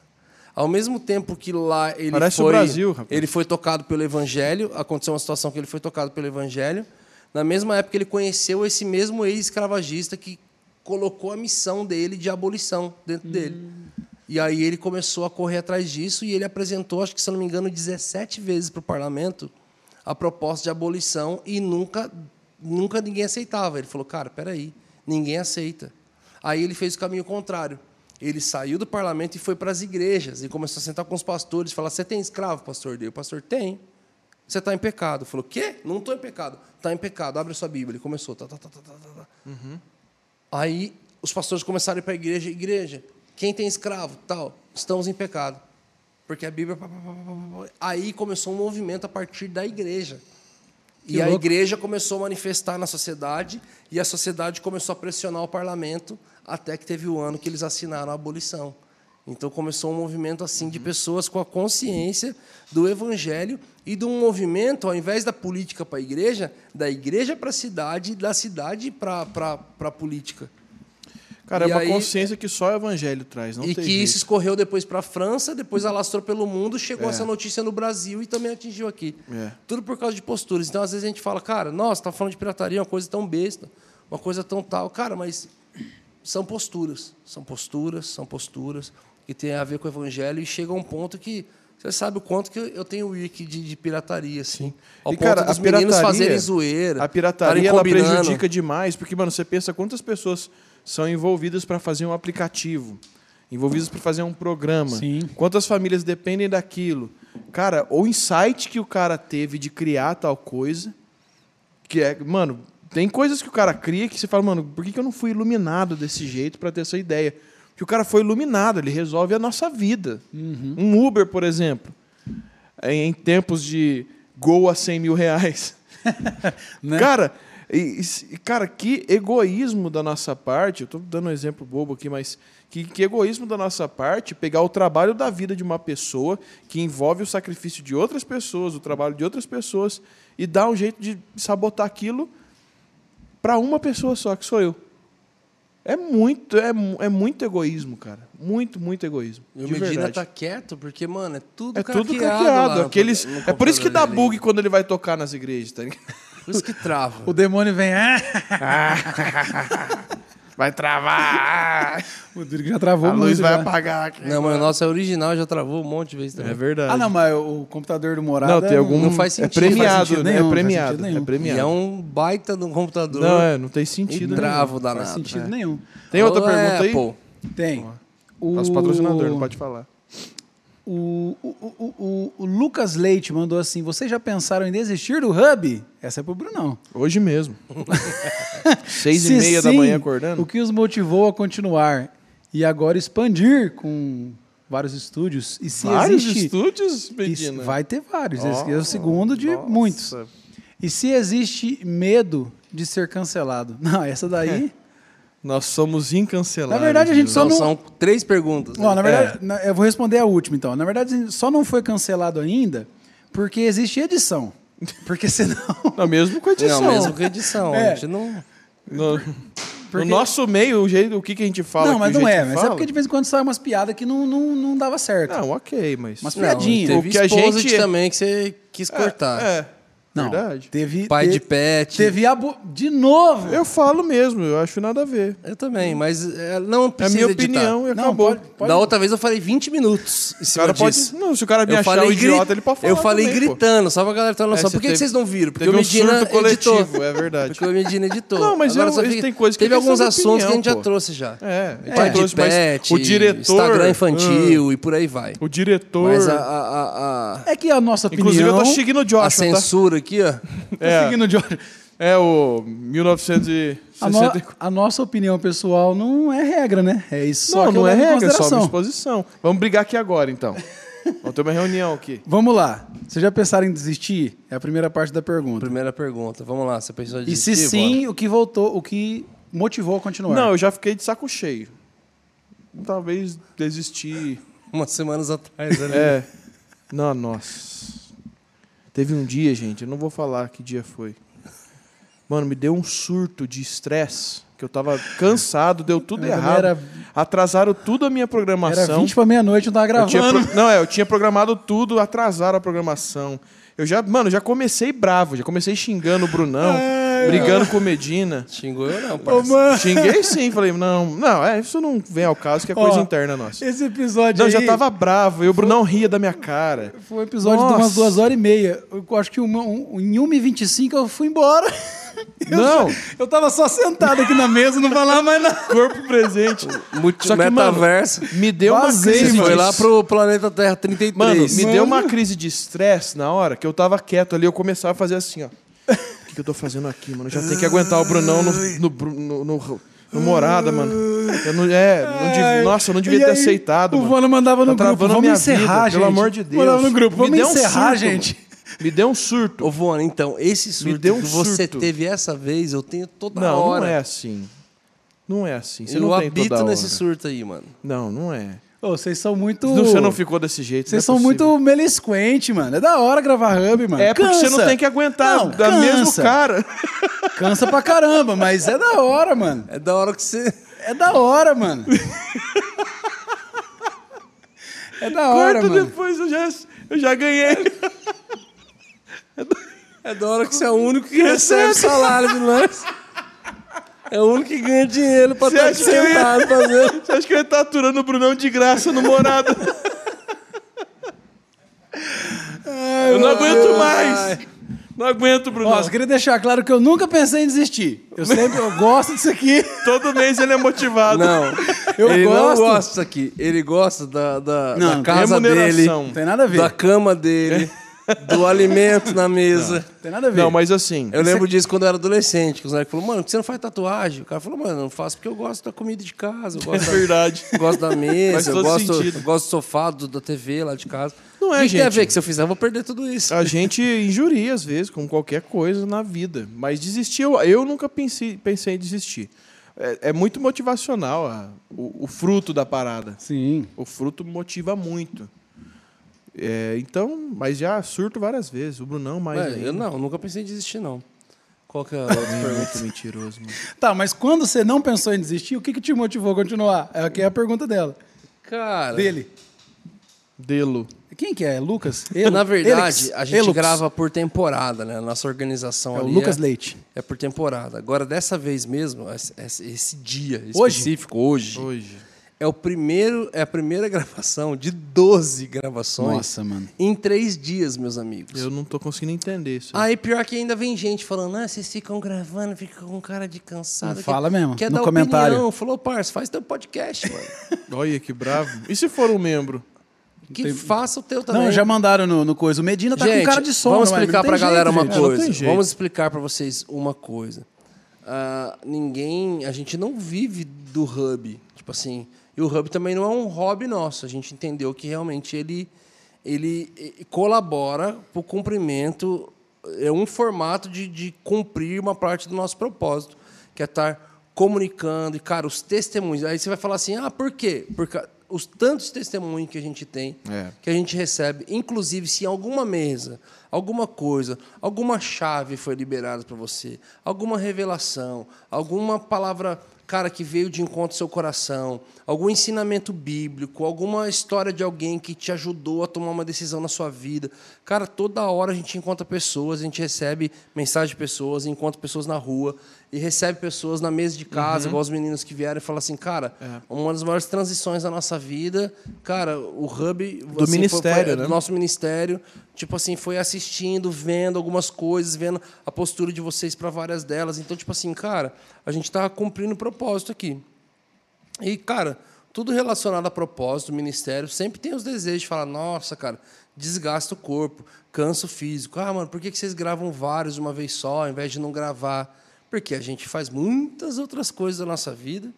Ao mesmo tempo que lá ele Parece o foi, Brasil, rapaz. ele foi tocado pelo evangelho, aconteceu uma situação que ele foi tocado pelo evangelho. Na mesma época ele conheceu esse mesmo ex-escravagista que colocou a missão dele de abolição dentro dele. E aí ele começou a correr atrás disso e ele apresentou, acho que se não me engano, 17 vezes para o parlamento a proposta de abolição e nunca, nunca ninguém aceitava. Ele falou, cara, peraí, ninguém aceita. Aí ele fez o caminho contrário. Ele saiu do parlamento e foi para as igrejas e começou a sentar com os pastores e falar: Você tem escravo, pastor? O pastor tem. Você está em pecado. Falou: Quê? Não estou em pecado. Está em pecado. Abre a sua Bíblia. Ele começou. Tá, tá, tá, tá, tá, tá, tá. Aí os pastores começaram a ir para a igreja. Igreja, quem tem escravo? Tal. Estamos em pecado. Porque a Bíblia. Aí começou um movimento a partir da igreja. Que e a louco. igreja começou a manifestar na sociedade e a sociedade começou a pressionar o parlamento até que teve o ano que eles assinaram a abolição. Então começou um movimento assim de pessoas com a consciência do evangelho e de um movimento, ao invés da política para a igreja, da igreja para a cidade e da cidade para a política. Cara, é E uma aí- consciência que só o evangelho traz. Não e que jeito. isso escorreu depois para a França, depois alastrou pelo mundo, chegou É. essa notícia no Brasil e também atingiu aqui. É. Tudo por causa de posturas. Então, às vezes, a gente fala, cara, nossa, tá falando de pirataria, uma coisa tão besta, uma coisa tão tal. Cara, mas são posturas. São posturas, são posturas que têm a ver com o evangelho e chega a um ponto que. Você sabe o quanto que eu tenho wiki de, de pirataria, assim. Ao E, ponto cara, dos a meninos pirataria, fazerem zoeira. A pirataria ela prejudica demais, porque, mano, você pensa quantas pessoas são envolvidas para fazer um aplicativo, envolvidas para fazer um programa. Sim. Quantas famílias dependem daquilo? Cara, o insight que o cara teve de criar tal coisa, que é, mano, tem coisas que o cara cria que você fala, mano, por que que eu não fui iluminado desse jeito para ter essa ideia? Que o cara foi iluminado, ele resolve a nossa vida. Um Uber, por exemplo, em tempos de gol a 100 mil reais. Né? Cara, e- e- cara, que egoísmo da nossa parte, eu estou dando um exemplo bobo aqui, mas que, que egoísmo da nossa parte pegar o trabalho da vida de uma pessoa que envolve o sacrifício de outras pessoas, o trabalho de outras pessoas, e dar um jeito de sabotar aquilo para uma pessoa só, que sou eu. É muito, é, é muito egoísmo, cara. Muito, muito egoísmo. E o Medina verdade. tá quieto, porque, mano, é tudo É tudo craqueado. craqueado. lá no- Aqueles, no é por isso que dá dele. bug quando ele vai tocar nas igrejas, tá ligado? Por isso que trava. O demônio vem. Ah! Vai travar! O Rodrigo já travou A muito. luz vai já. apagar aqui. Não, mas o nosso é original, já travou um monte de vezes também. É verdade. Ah, não, mas o computador do Morada. Não, tem algum. não faz é sentido, não faz premiado, sentido né? nenhum, é não premiado. nenhum. É E premiado. é um baita no computador. Não, é, não tem e sentido. nenhum. travo Não danado. faz sentido É. nenhum. Tem outra pergunta aí? Apple. Tem. O... Nosso patrocinador, não pode falar. O, o, o, o, Lucas Leite mandou assim: Vocês já pensaram em desistir do Hub? Essa é pro Brunão. Hoje mesmo. Seis Se e meia da sim, manhã acordando. O que os motivou a continuar e agora expandir com vários estúdios. E se Vários existe. estúdios, Medina? vai ter vários. Ó, Esse é o segundo de nossa. muitos. E se existe medo de ser cancelado? Não, essa daí. Nós somos incanceláveis. Na verdade, a gente só não- são três perguntas. Ó, na É. verdade, na- eu vou responder a última então. Na verdade, só não foi cancelado ainda porque existe edição. Porque senão. Não, mesmo com edição. Não, mesmo com edição. É. A gente não... No, Porque- no nosso meio, o jeito, o que, que a gente fala. não, mas não é. Mas é fala- porque de vez em quando sai umas piadas que não, não, não dava certo. Não, ok, mas. Mas Não, piadinha. teve O que a gente- também que você quis cortar. É, é Não, verdade. Teve. Pai te- de pet. Teve abo... De novo! Eu falo mesmo, eu acho nada a ver. Eu também, mas é, não É a precisa minha editar. opinião e Não, acabou. pode, pode- Da outra vez eu falei 20 minutos em O cima cara pode. disso. Não, se o cara me Eu achar falei um idiota, ele pode falar. Eu falei também, pô. gritando, só pra galera ter uma noção. É, Por que, que teve- vocês não viram? Porque teve o um Medina surto coletivo, editou. é verdade. Porque o Medina editou. Não, mas Agora eu- fica- tem coisa que Teve é alguns assuntos que a gente já pô. trouxe já. É, a Pai de pet, o diretor. Instagram infantil e por aí vai. ah, o diretor. Mas a, a, a, a- É que a nossa opinião. Inclusive, eu tô seguindo o a Joshua, tá? censura aqui, ó. É, seguindo o George. é o A, no- 1964. a nossa opinião pessoal não é regra, né? É isso só Não, é em regra, é só uma exposição. Vamos brigar aqui agora, então. Vamos ter uma reunião aqui. Vamos lá. Vocês já pensaram em desistir? É a primeira parte da pergunta. Primeira pergunta. Vamos lá, você pensou em E se desistir, sim, o que voltou, o que motivou a continuar? Não, eu já fiquei de saco cheio. Talvez desistir. bora? Umas semanas atrás, né? É. Não, nossa. Teve um dia, gente, eu não vou falar que dia foi. Mano, me deu um surto de estresse, que eu tava cansado, deu tudo também errado. era- Atrasaram tudo a minha Era programação. 20 pra meia-noite, tava Eu tinha gravando. pro- Não, é, eu tinha programado tudo, atrasaram a programação. Eu já, mano, já comecei bravo, já comecei xingando o Brunão, brigando com Medina. Xingou eu não, Ô, parceiro. mano, Xinguei sim, falei, não, não, é, isso não vem ao caso, que é coisa Ó, interna nossa. esse episódio Não, aí já tava bravo, e o Brunão ria da minha cara. foi um episódio de Nossa. umas duas horas e meia. Eu acho que uma, um, em 1h25 eu fui embora. Eu Não. só- eu tava só sentado aqui na mesa, não falava mais nada. Corpo presente. Multi- Só que, mano, metaverso. Me deu Vazei, uma crise. Você foi de- lá pro planeta Terra 33. Mano, me Mano. deu uma crise de estresse na hora que eu tava quieto ali, eu começava a fazer assim, ó. Que, eu tô fazendo aqui, mano? Eu já tenho que aguentar o Brunão no, no, no, no- no Morada, mano. Eu não, é, não devia- nossa, eu não devia E ter aí, aceitado, O mano. Vano mandava no Tá grupo, vamos minha encerrar, vida, gente. pelo amor de Deus. Mandava no grupo, Me vamos deu um encerrar, surto, gente. Me deu um surto. Ô, Vona, então, esse surto deu um que você surto. teve essa vez, eu tenho toda Não, hora. não é assim. Não é assim. Você eu não tem habito toda hora. nesse surto aí, mano. Não, não é. Ô, vocês são muito... Você não ficou desse jeito. Vocês não são é possível. muito melisquente, mano. É da hora gravar hub, mano. É porque você não Cansa. tem que aguentar Não, da mesmo cansa. cara. Cansa pra caramba, mas é da hora, mano. É da hora que você. É da hora, mano. É da hora, Corta mano. depois, eu já, eu já ganhei. É da hora que você é o único que recebe salário de nós. É o único que ganha dinheiro pra estar que eu ia- sentado fazendo. Você acha que eu ia estar aturando o Brunão de graça no Morada? eu não aguento mais. Não aguento, Brunão. Ó, só queria deixar claro que eu nunca pensei em desistir. Eu sempre eu gosto disso aqui. Todo mês ele é motivado. Não, Eu ele gosto. não gosta disso aqui. Ele gosta da, da, Não, da casa dele, remuneração. Não tem nada a ver. da cama dele, do alimento na mesa. Não tem nada a ver. Não, mas assim. Eu lembro disso quando eu era adolescente, que os moleques falaram, mano, por que você não faz tatuagem? O cara falou, mano, eu não faço porque eu gosto da comida de casa, eu É gosto, da, verdade. eu gosto da mesa, eu gosto, sentido. gosto do sofá, do, da TV lá de casa. Não é, que que tem a gente. ver? Que se eu fizer, eu vou perder tudo isso. A gente injuria, às vezes, com qualquer coisa na vida. Mas desistir, eu, eu nunca pensei, pensei em desistir. É, é muito motivacional a- o, o fruto da parada. Sim. O fruto motiva muito. É, então, mas já surto várias vezes. O Brunão mais. Ué, eu não, nunca pensei em desistir, não. Qual que é a outra pergunta? Muito mentiroso, mano. Tá, mas quando você não pensou em desistir, o que, que te motivou a continuar? É aqui é a pergunta dela. Cara, Dele. Delo. Quem que é? Lucas? na verdade, Elix? a gente Elux. grava por temporada, né? A nossa organização É o ali Lucas é, Leite. é por temporada. Agora, dessa vez mesmo, esse, esse- esse dia Hoje? específico, hoje, Hoje. É o primeiro, é a primeira gravação de 12 gravações Nossa, mano. em três dias, meus amigos. Eu não tô conseguindo entender isso. Aí pior que ainda vem gente falando, ah, vocês ficam gravando, ficam com cara de cansado. Não fala mesmo, Quer no dar comentário. opinião. Falou, parça, faz teu podcast, mano. Olha que bravo. E se for um membro? Que faça o teu também. Não, já mandaram no, no coisa. O Medina tá Gente, com cara de sono. Vamos explicar tem pra galera uma gente. É, coisa. tem. Vamos explicar pra vocês uma coisa. Ah, ninguém, a gente não vive do hub. Tipo assim, E o Hub também não é um hobby nosso. A gente entendeu que realmente ele, ele eh, colabora para o cumprimento, é um formato de, de cumprir uma parte do nosso propósito, que é estar comunicando. E, cara, os testemunhos. Aí você vai falar assim: ah, por quê? Porque os tantos testemunhos que a gente tem, É. que a gente recebe, inclusive se em alguma mesa, alguma coisa, alguma chave foi liberada para você, alguma revelação, alguma palavra, cara, que veio de encontro ao seu coração, algum ensinamento bíblico, alguma história de alguém que te ajudou a tomar uma decisão na sua vida. Cara, toda hora a gente encontra pessoas, a gente recebe mensagem de pessoas, encontra pessoas na rua e recebe pessoas na mesa de casa, igual os meninos que vieram e falam assim, cara, uma das maiores transições da nossa vida, cara, o hub Do assim, ministério, foi, né? do nosso ministério, tipo assim, foi assistindo, vendo algumas coisas, vendo a postura de vocês para várias delas. Então, tipo assim, cara, a gente está cumprindo o propósito aqui. E, cara, tudo relacionado a propósito, ministério, sempre tem os desejos de falar, nossa, cara, desgasta o corpo, cansa o físico. Ah, mano, por que que vocês gravam vários de uma vez só, ao invés de não gravar? Porque a gente faz muitas outras coisas da nossa vida.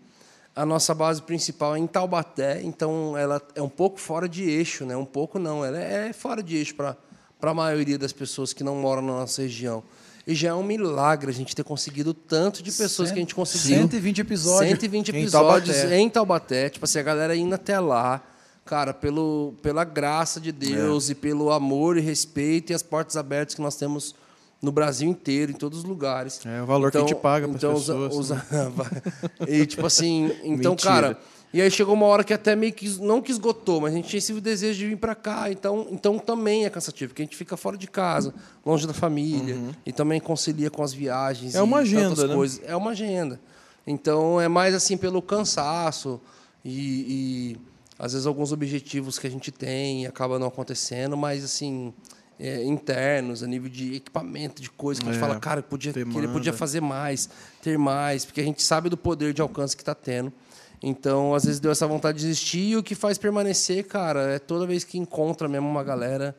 A nossa base principal é em Taubaté, então ela é um pouco fora de eixo, né? Um pouco não, ela é fora de eixo para a maioria das pessoas que não moram na nossa região. E já é um milagre a gente ter conseguido tanto de pessoas que a gente conseguiu. 120 episódios. 120 Em episódios Taubaté. em Taubaté. Tipo assim, a galera indo até lá, cara, pelo, pela graça de Deus e pelo amor e respeito e as portas abertas que nós temos no Brasil inteiro, em todos os lugares. É o valor que a gente paga pras então, usa- pessoas, né? e tipo assim, então, Mentira. cara, e aí chegou uma hora que até meio que não que esgotou, mas a gente tinha esse desejo de vir para cá, então, então também é cansativo, porque a gente fica fora de casa, longe da família, e também concilia com as viagens Uhum. É uma e agenda, né? coisas. É uma agenda. Então é mais assim pelo cansaço e, e, às vezes alguns objetivos que a gente tem acabam não acontecendo, mas assim é, internos, a nível de equipamento, de coisa que a gente É, fala, cara, podia, que ele podia fazer mais, ter mais, porque a gente sabe do poder de alcance que está tendo. Então, às vezes deu essa vontade de desistir e o que faz permanecer, cara, é toda vez que encontra mesmo uma galera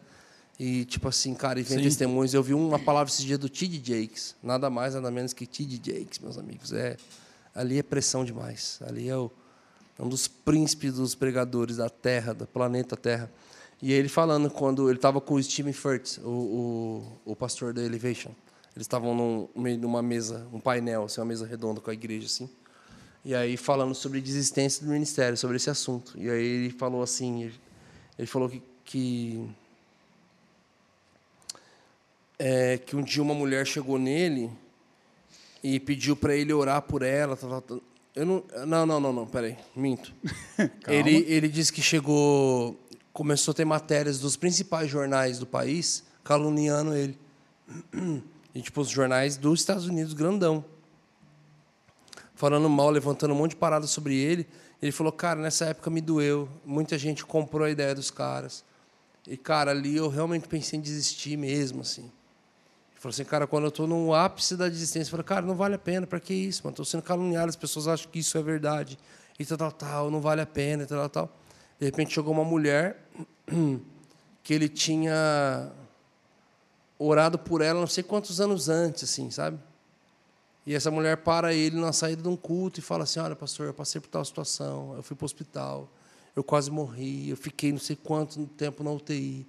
e, tipo assim, cara, e vem Sim. testemunhos. Eu vi uma palavra esse dia do T.D. Jakes, nada mais, nada menos que T.D. Jakes, meus amigos. É, ali é pressão demais. Ali é o, é um dos príncipes dos pregadores da Terra, do planeta Terra. E ele falando quando ele estava com o Stephen Furtick, o, o, o pastor da Elevation. Eles estavam num, numa mesa, um painel, assim, uma mesa redonda com a igreja, assim. E aí falando sobre desistência do ministério, sobre esse assunto. E aí ele falou assim, ele, falou que, que é, que um dia uma mulher chegou nele e pediu para ele orar por ela. tal, tal, tal. Eu não, não, não, não, não, peraí, minto. ele, ele disse que chegou, começou a ter matérias dos principais jornais do país caluniando ele. E, tipo, os jornais dos Estados Unidos, grandão. Falando mal, levantando um monte de paradas sobre ele. Ele falou, cara, nessa época me doeu. Muita gente comprou a ideia dos caras. E, cara, ali eu realmente pensei em desistir mesmo, assim. Ele falou assim, cara, quando eu estou no ápice da desistência, eu falei, cara, não vale a pena, para que isso, mano? Estou sendo caluniado, as pessoas acham que isso é verdade. E tal, tal, tal, não vale a pena, e tal, tal. De repente chegou uma mulher que ele tinha orado por ela não sei quantos anos antes, assim, sabe? E essa mulher para ele na saída de um culto e fala assim: Olha, pastor, eu passei por tal situação, eu fui para o hospital, eu quase morri, eu fiquei não sei quanto tempo na UTI.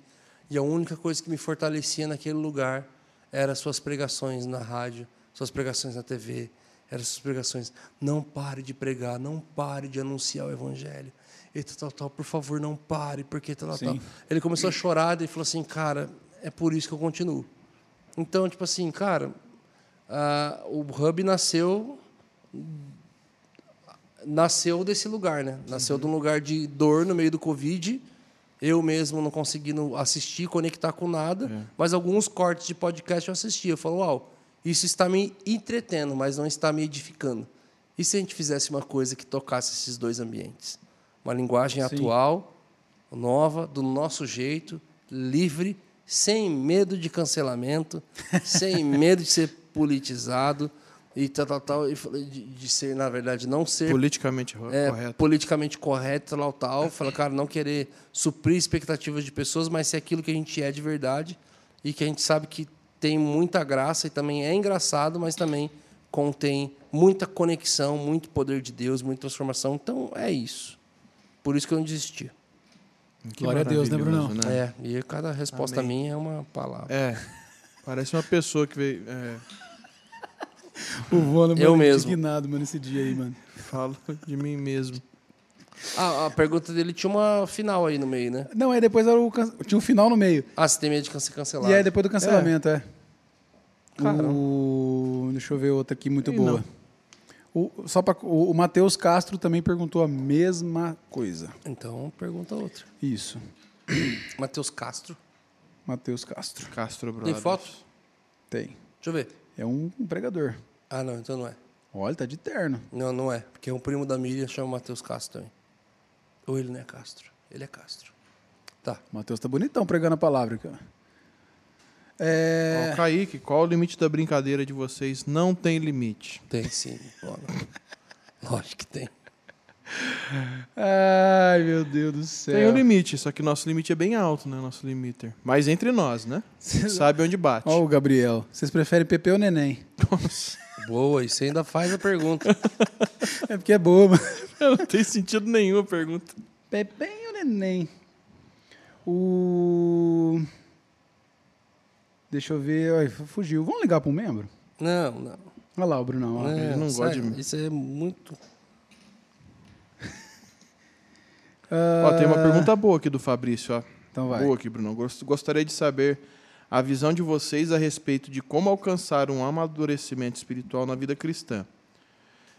E a única coisa que me fortalecia naquele lugar eram as suas pregações na rádio, suas pregações na TV, eram suas pregações. Não pare de pregar, não pare de anunciar o evangelho. E tal, tal, por favor, não pare, porque tal, tal. Ele começou a chorar e falou assim: Cara, é por isso que eu continuo. Então, tipo assim, cara, o Hub nasceu nasceu desse lugar, né? Nasceu de um lugar de dor no meio do Covid. Eu mesmo não conseguindo assistir, conectar com nada, mas alguns cortes de podcast eu assisti. Eu falo, uau, isso está me entretendo, mas não está me edificando. E se a gente fizesse uma coisa que tocasse esses dois ambientes? Uma linguagem Sim. atual, nova, do nosso jeito, livre, sem medo de cancelamento, sem medo de ser politizado e tal, tal, tal, e de, de ser, na verdade, não ser Politicamente é, correto. politicamente correto, tal, tal. Fala, cara, não querer suprir expectativas de pessoas, mas ser aquilo que a gente é de verdade e que a gente sabe que tem muita graça e também é engraçado, mas também contém muita conexão, muito poder de Deus, muita transformação. Então, é isso. Por isso que eu não desisti. Que Glória a Deus, né, Brunão? É, e cada resposta Amém. minha é uma palavra. É. Parece uma pessoa que veio. é, O Vona, Eu mesmo. indignado, mano, esse dia aí, mano. fala de mim mesmo. Ah, a pergunta dele tinha uma final aí no meio, né? Não, aí depois era o can- tinha um final no meio. Ah, você tem medo de ser cancelado. E aí depois do cancelamento, é. Caramba. O... Deixa eu ver outra aqui muito Ih, boa. O, só pra... o, o Matheus Castro também perguntou a mesma coisa. Então, pergunta outra. Isso. Matheus Castro. Matheus Castro. Castro Brothers. Tem foto? Tem. Deixa eu ver. É um, um pregador. Ah, não, então não é. Olha, tá de terno. Não, não é. Porque um primo da Miriam chama Matheus Castro também. Ou ele não é Castro. Ele é Castro. Tá. O Matheus tá bonitão pregando a palavra, cara. É... Ó, Kaique, qual o limite da brincadeira de vocês? Não tem limite. Tem sim. Lógico que tem. Ai, meu Deus do céu. Tem um limite, só que nosso limite é bem alto, né? Nosso limiter. Mas entre nós, né? Sabe onde bate. Ó o Gabriel. Vocês preferem Pepe ou Neném? Nossa, Boa, e você ainda faz a pergunta. É porque é boa, mano. não tem sentido nenhum a pergunta. Pepe ou Neném? O... Deixa eu ver. Ai, fugiu. Vamos ligar para um membro? Não, não. Olha lá o Brunão. ó. ele não gosta de- Isso é muito. Ó, tem uma pergunta boa aqui do Fabrício, ó. Então vai. Boa aqui, Bruno. Gost- Gostaria de saber a visão de vocês a respeito de como alcançar um amadurecimento espiritual na vida cristã.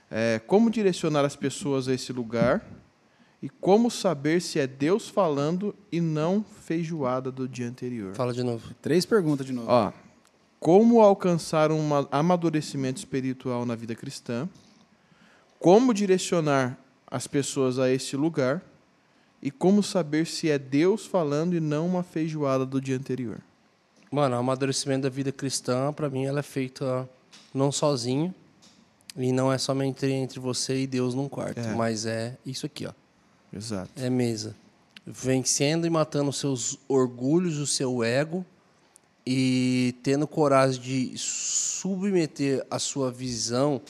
É, como direcionar as pessoas a esse lugar e como saber se é Deus falando e não feijoada do dia anterior. Fala de novo. Três perguntas de novo. Ó, como alcançar um ma- amadurecimento espiritual na vida cristã? Como direcionar as pessoas a esse lugar? E como saber se é Deus falando e não uma feijoada do dia anterior? Mano, o amadurecimento da vida cristã, pra mim, ela é feita não sozinho. E não é somente entre você e Deus num quarto. É. Mas é isso aqui, ó. Exato. É mesa. Vencendo e matando os seus orgulhos, o seu ego. E tendo coragem de submeter a sua visão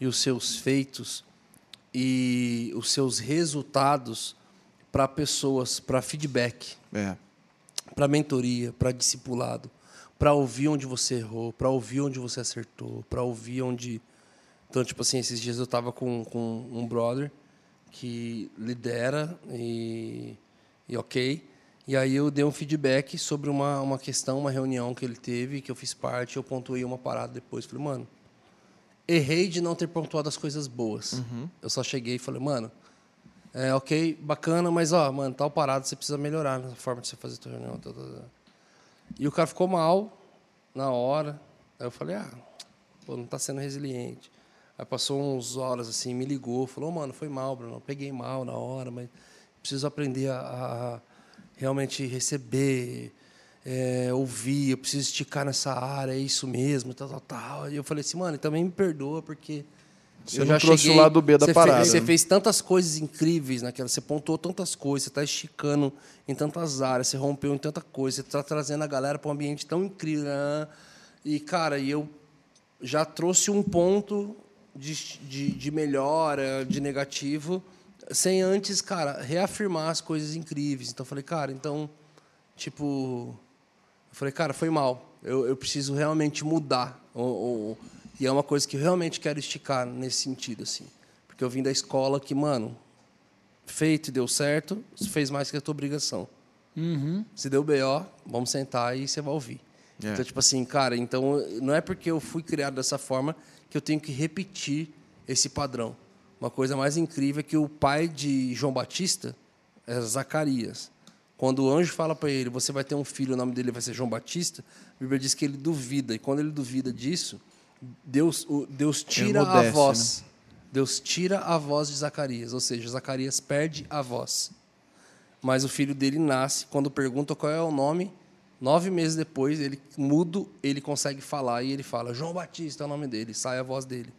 e os seus feitos e os seus resultados para pessoas, para feedback É. para mentoria, para discipulado, para ouvir onde você errou, para ouvir onde você acertou, para ouvir onde. Então, tipo assim, esses dias eu tava com, com um brother que lidera e, e ok. E aí eu dei um feedback sobre uma, uma questão, uma reunião que ele teve, que eu fiz parte, eu pontuei uma parada depois. Falei, mano, errei de não ter pontuado as coisas boas. Eu só cheguei e falei, mano, é, ok, bacana, mas ó, mano, tal parada você precisa melhorar na forma de você fazer a tua reunião. tá, tá, tá. E o cara ficou mal na hora. Aí eu falei, ah, pô, não tá sendo resiliente. Aí passou uns horas assim, me ligou, falou, mano, foi mal, Bruno, eu peguei mal na hora, mas preciso aprender a, a realmente receber, é, ouvir, eu preciso esticar nessa área, é isso mesmo, tal, tal, tal. E eu falei assim, mano, e também me perdoa, porque Você não trouxe o lado B da você parada, Fez, você né? fez tantas coisas incríveis naquela, você pontuou tantas coisas, você está esticando em tantas áreas, você rompeu em tanta coisa, você está trazendo a galera para um ambiente tão incrível. né? E, cara, e eu já trouxe um ponto de, de, de melhora, de negativo, sem antes, cara, reafirmar as coisas incríveis. Então, eu falei, cara, então, tipo. Eu falei, cara, foi mal. Eu, eu preciso realmente mudar. Ou- ou- e é uma coisa que eu realmente quero esticar nesse sentido, assim. Porque eu vim da escola que, mano, feito e deu certo, você fez mais que a tua obrigação. Se deu B.O., vamos sentar e você vai ouvir. É. Então, tipo assim, cara, então não é porque eu fui criado dessa forma que eu tenho que repetir esse padrão. Uma coisa mais incrível é que o pai de João Batista é Zacarias. Quando o anjo fala para ele, você vai ter um filho, o nome dele vai ser João Batista, a Bíblia diz que ele duvida. E quando ele duvida disso, Deus, Deus tira a voz. Deus tira a voz de Zacarias. Ou seja, Zacarias perde a voz. Mas o filho dele nasce. Quando pergunta qual é o nome, nove meses depois, ele mudo, ele consegue falar e ele fala: João Batista é o nome dele, sai a voz dele.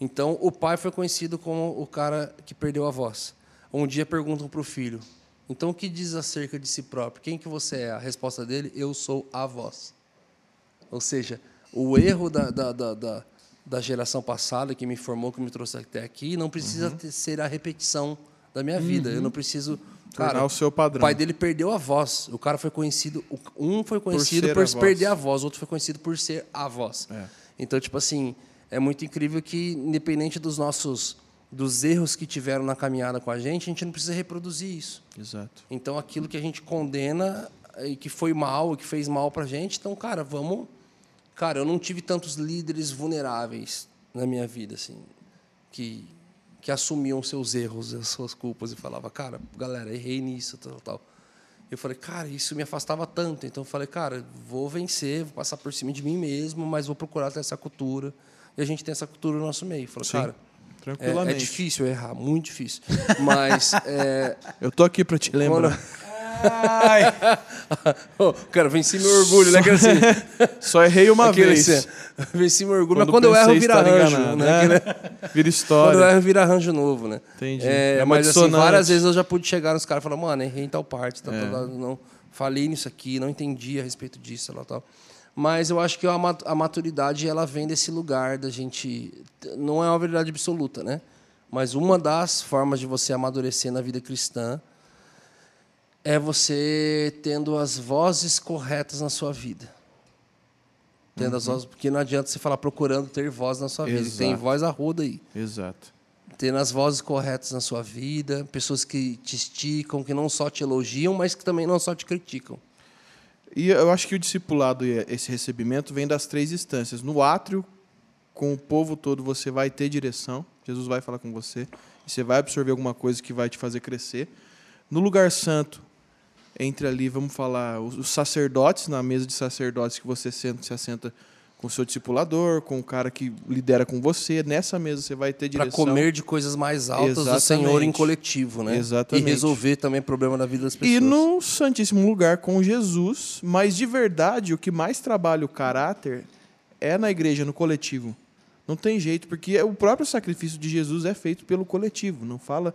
Então, o pai foi conhecido como o cara que perdeu a voz. Um dia perguntam para o filho: Então, o que diz acerca de si próprio? Quem que você é? A resposta dele: Eu sou a voz. Ou seja, o erro da, da, da, da, da geração passada que me formou, que me trouxe até aqui, não precisa ter- ser a repetição da minha vida. Eu não preciso. Tornar Cara, o seu padrão. O pai dele perdeu a voz. O cara foi conhecido. Um foi conhecido ser por, a voz. perder a voz, o outro foi conhecido por ser a voz. É. Então, tipo assim, é muito incrível que, independente dos nossos. dos erros que tiveram na caminhada com a gente, a gente não precisa reproduzir isso. Exato. Então, aquilo que a gente condena e que foi mal, que fez mal pra gente, então, cara, vamos. Cara, eu não tive tantos líderes vulneráveis na minha vida, assim, que, que assumiam seus erros, as suas culpas e falava, cara, galera, errei nisso, tal, tal. Eu falei, cara, isso me afastava tanto. Então, eu falei, cara, vou vencer, vou passar por cima de mim mesmo, mas vou procurar ter essa cultura. E a gente tem essa cultura no nosso meio. Falei, Sim, cara, é, é difícil errar, muito difícil. Mas é, Eu tô aqui pra te lembrar. Ô, cara, venci meu orgulho, né? Assim, Só errei uma aquele vez. assim, venci meu orgulho, mas Quando quando eu erro, vira arranjo. enganado, Né? né? Vira Quando história. eu erro, vira arranjo novo, né? Entendi. É, É mas assim, várias vezes eu já pude chegar nos caras e falar, mano, errei em tal parte, tal, É. tal, não, falei nisso aqui, não entendi a respeito disso, tal, tal. Mas eu acho que a maturidade, ela vem desse lugar da gente... Não é uma verdade absoluta, né? Mas uma das formas de você amadurecer na vida cristã é você tendo as vozes corretas na sua vida. Tendo as vozes, porque não adianta você falar procurando ter voz na sua vida. Exato. Tem voz a roda aí. Exato. Tendo as vozes corretas na sua vida, pessoas que te esticam, que não só te elogiam, mas que também não só te criticam. E eu acho que o discipulado e esse recebimento vem das três instâncias. No átrio, com o povo todo, você vai ter direção. Jesus vai falar com você. E você vai absorver alguma coisa que vai te fazer crescer. No lugar santo, entre ali, vamos falar, os os sacerdotes, na mesa de sacerdotes que você senta, se assenta com o seu discipulador, com o cara que lidera com você. Nessa mesa você vai ter Para direção. comer de coisas mais altas do Exatamente. Senhor em coletivo, né? Exatamente. E resolver também problema da vida das pessoas. E no Santíssimo Lugar com Jesus, mas de verdade, o que mais trabalha o caráter é na igreja, no coletivo. Não tem jeito, porque o próprio sacrifício de Jesus é feito pelo coletivo, não fala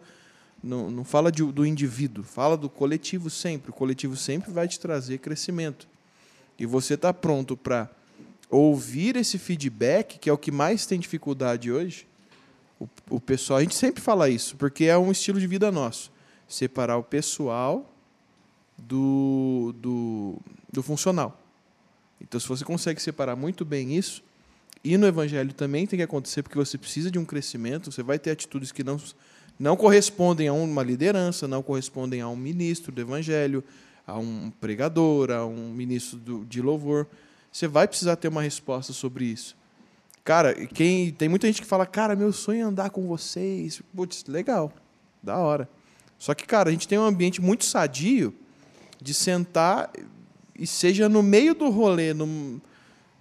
não, não fala de- do indivíduo, fala do coletivo sempre. O coletivo sempre vai te trazer crescimento. E você está pronto para ouvir esse feedback, que é o que mais tem dificuldade hoje. O, o pessoal, a gente sempre fala isso, porque é um estilo de vida nosso. Separar o pessoal do, do, do funcional. Então, se você consegue separar muito bem isso, e no evangelho também tem que acontecer, porque você precisa de um crescimento, você vai ter atitudes que não, não correspondem a uma liderança, não correspondem a um ministro do evangelho, a um pregador, a um ministro de louvor. Você vai precisar ter uma resposta sobre isso. Cara, quem tem muita gente que fala, cara, meu sonho é andar com vocês. Putz, legal, da hora. Só que, cara, a gente tem um ambiente muito sadio de sentar e seja no meio do rolê, num,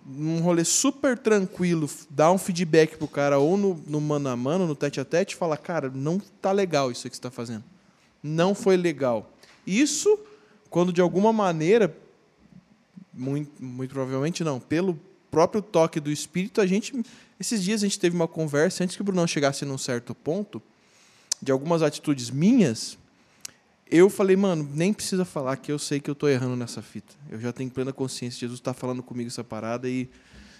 num rolê super tranquilo, dar um feedback pro cara ou no, no mano a mano, no tete a tete, falar, cara, não tá legal isso que você está fazendo. Não foi legal. Isso, quando de alguma maneira, muito, muito provavelmente não, pelo próprio toque do espírito, a gente. Esses dias a gente teve uma conversa, antes que o Brunão chegasse num certo ponto, de algumas atitudes minhas, eu falei, mano, nem precisa falar que eu sei que eu tô errando nessa fita. Eu já tenho plena consciência, Jesus está falando comigo essa parada e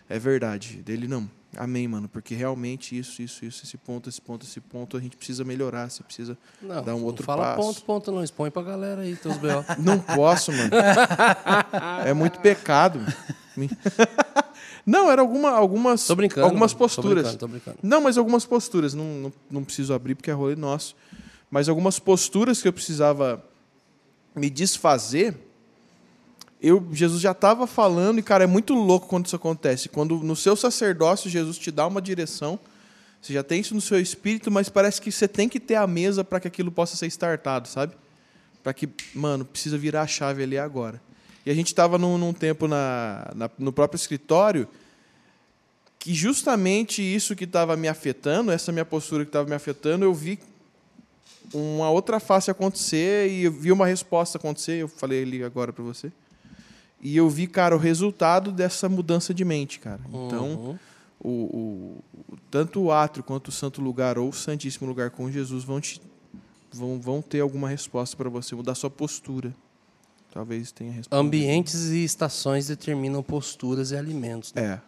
é verdade. Dele não. Amém, mano, porque realmente isso, isso, isso, esse ponto, esse ponto, esse ponto, a gente precisa melhorar, você precisa Não, dar um não outro fala passo. ponto, ponto, não. Expõe pra galera aí, teus B.O. Não posso, mano. É muito pecado. Não, era alguma, algumas, Tô brincando. algumas mano. posturas. Tô brincando, tô brincando. Não, mas algumas posturas. Não, não, não preciso abrir porque é rolê nosso. Mas algumas posturas que eu precisava me desfazer. Eu, Jesus já estava falando, e, cara, é muito louco quando isso acontece. Quando no seu sacerdócio Jesus te dá uma direção, você já tem isso no seu espírito, mas parece que você tem que ter a mesa para que aquilo possa ser startado, sabe? Para que, mano, precisa virar a chave ali agora. E a gente estava num, num tempo na, na- no próprio escritório que justamente isso que estava me afetando, essa minha postura que estava me afetando, eu vi uma outra face acontecer e eu vi uma resposta acontecer. Eu falei ali agora para você. E eu vi, cara, o resultado dessa mudança de mente, cara. Então, Uhum. o, o- tanto o átrio quanto o santo lugar ou o santíssimo lugar com Jesus vão te vão, vão ter alguma resposta para você, mudar sua postura. Talvez tenha resposta. Ambientes e estações determinam posturas e alimentos. né? É.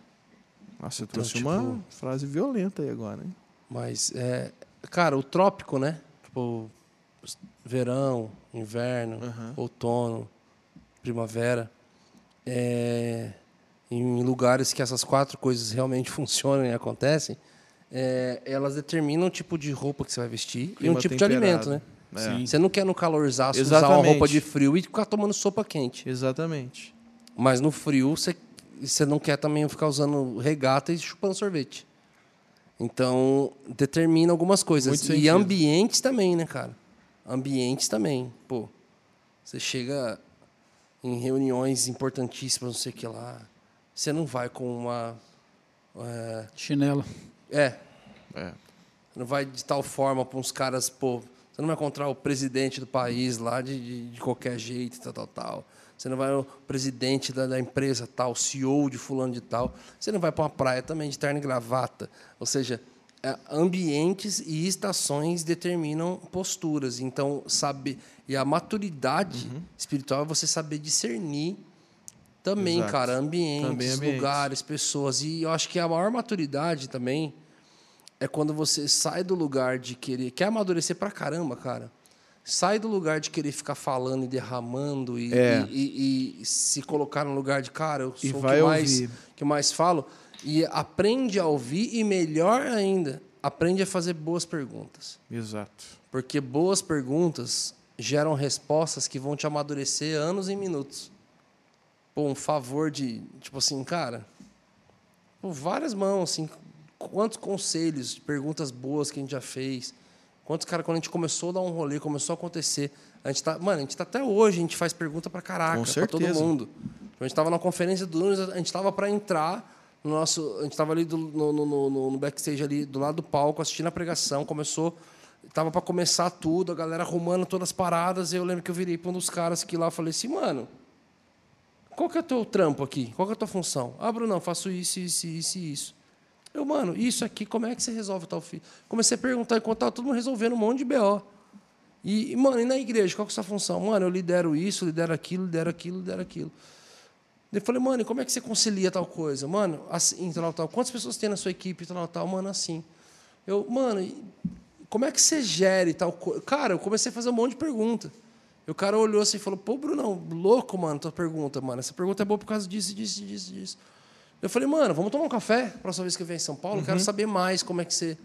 Nossa, eu Então, trouxe tipo- uma frase violenta aí agora, hein? Mas, é, cara, o trópico, né? Tipo, verão, inverno, outono, primavera, é, em lugares que essas quatro coisas realmente funcionam e acontecem, é, elas determinam o tipo de roupa que você vai vestir e Clima um tipo de alimento, né? É. Você não quer no calorzaço usar uma roupa de frio e ficar tomando sopa quente. Exatamente. Mas no frio, você, você não quer também ficar usando regata e chupando sorvete. Então, determina algumas coisas. Muito e sentido. ambientes também, né, cara? Ambientes também. Pô, você chega em reuniões importantíssimas, não sei o que lá. Você não vai com uma. É. Chinelo. é, É. não vai de tal forma para uns caras, pô. Você não vai encontrar o presidente do país lá de, de, de qualquer jeito, tal, tal, tal. Você não vai o presidente da, da empresa tal, CEO de fulano de tal. Você não vai para uma praia também de terno e gravata. Ou seja, é, ambientes e estações determinam posturas. Então, saber e a maturidade espiritual é você saber discernir também, Exato. cara, ambientes, Também ambientes. lugares, pessoas. E eu acho que a maior maturidade também é quando você sai do lugar de querer. Quer amadurecer pra caramba, cara. Sai do lugar de querer ficar falando e derramando e, É. e- e- e se colocar no lugar de, cara, eu sou o que mais, ouvir. que mais falo. E aprende a ouvir e, melhor ainda, aprende a fazer boas perguntas. Exato. Porque boas perguntas geram respostas que vão te amadurecer anos e minutos. Pô, um favor de, tipo assim, cara, pô, várias mãos, assim, quantos conselhos, perguntas boas que a gente já fez. Quantos, cara, quando a gente começou a dar um rolê, começou a acontecer. A gente tá, mano, a gente tá até hoje, a gente faz pergunta pra caraca, pra todo mundo. A gente tava na conferência do Nunes, a gente tava para entrar no nosso, a gente tava ali do- no, no, no- no backstage ali do lado do palco assistindo a pregação, começou tava para começar tudo, a galera arrumando todas as paradas, e eu lembro que eu virei para um dos caras que lá falei assim, mano, qual que é o teu trampo aqui? Qual que é a tua função? Ah, Bruno, faço isso, isso, isso e isso. Eu, mano, isso aqui, como é que você resolve tal filho? Comecei a perguntar enquanto tava todo mundo resolvendo um monte de BO. E, mano, e na igreja, qual que é a sua função? Mano, eu lidero isso, lidero aquilo, lidero aquilo, lidero aquilo. Eu falei, mano, e como é que você concilia tal coisa? Mano, assim, tal, tal. Quantas pessoas tem na sua equipe, tal, tal? Mano, assim. Eu, mano, como é que você gere tal coisa? Cara, eu comecei a fazer um monte de pergunta. E o cara olhou assim e falou, pô, Brunão, louco, mano, tua pergunta, mano. Essa pergunta é boa por causa disso, disso, disso, disso. Eu falei, mano, vamos tomar um café? Próxima vez que eu vier em São Paulo, eu quero saber mais como é que você...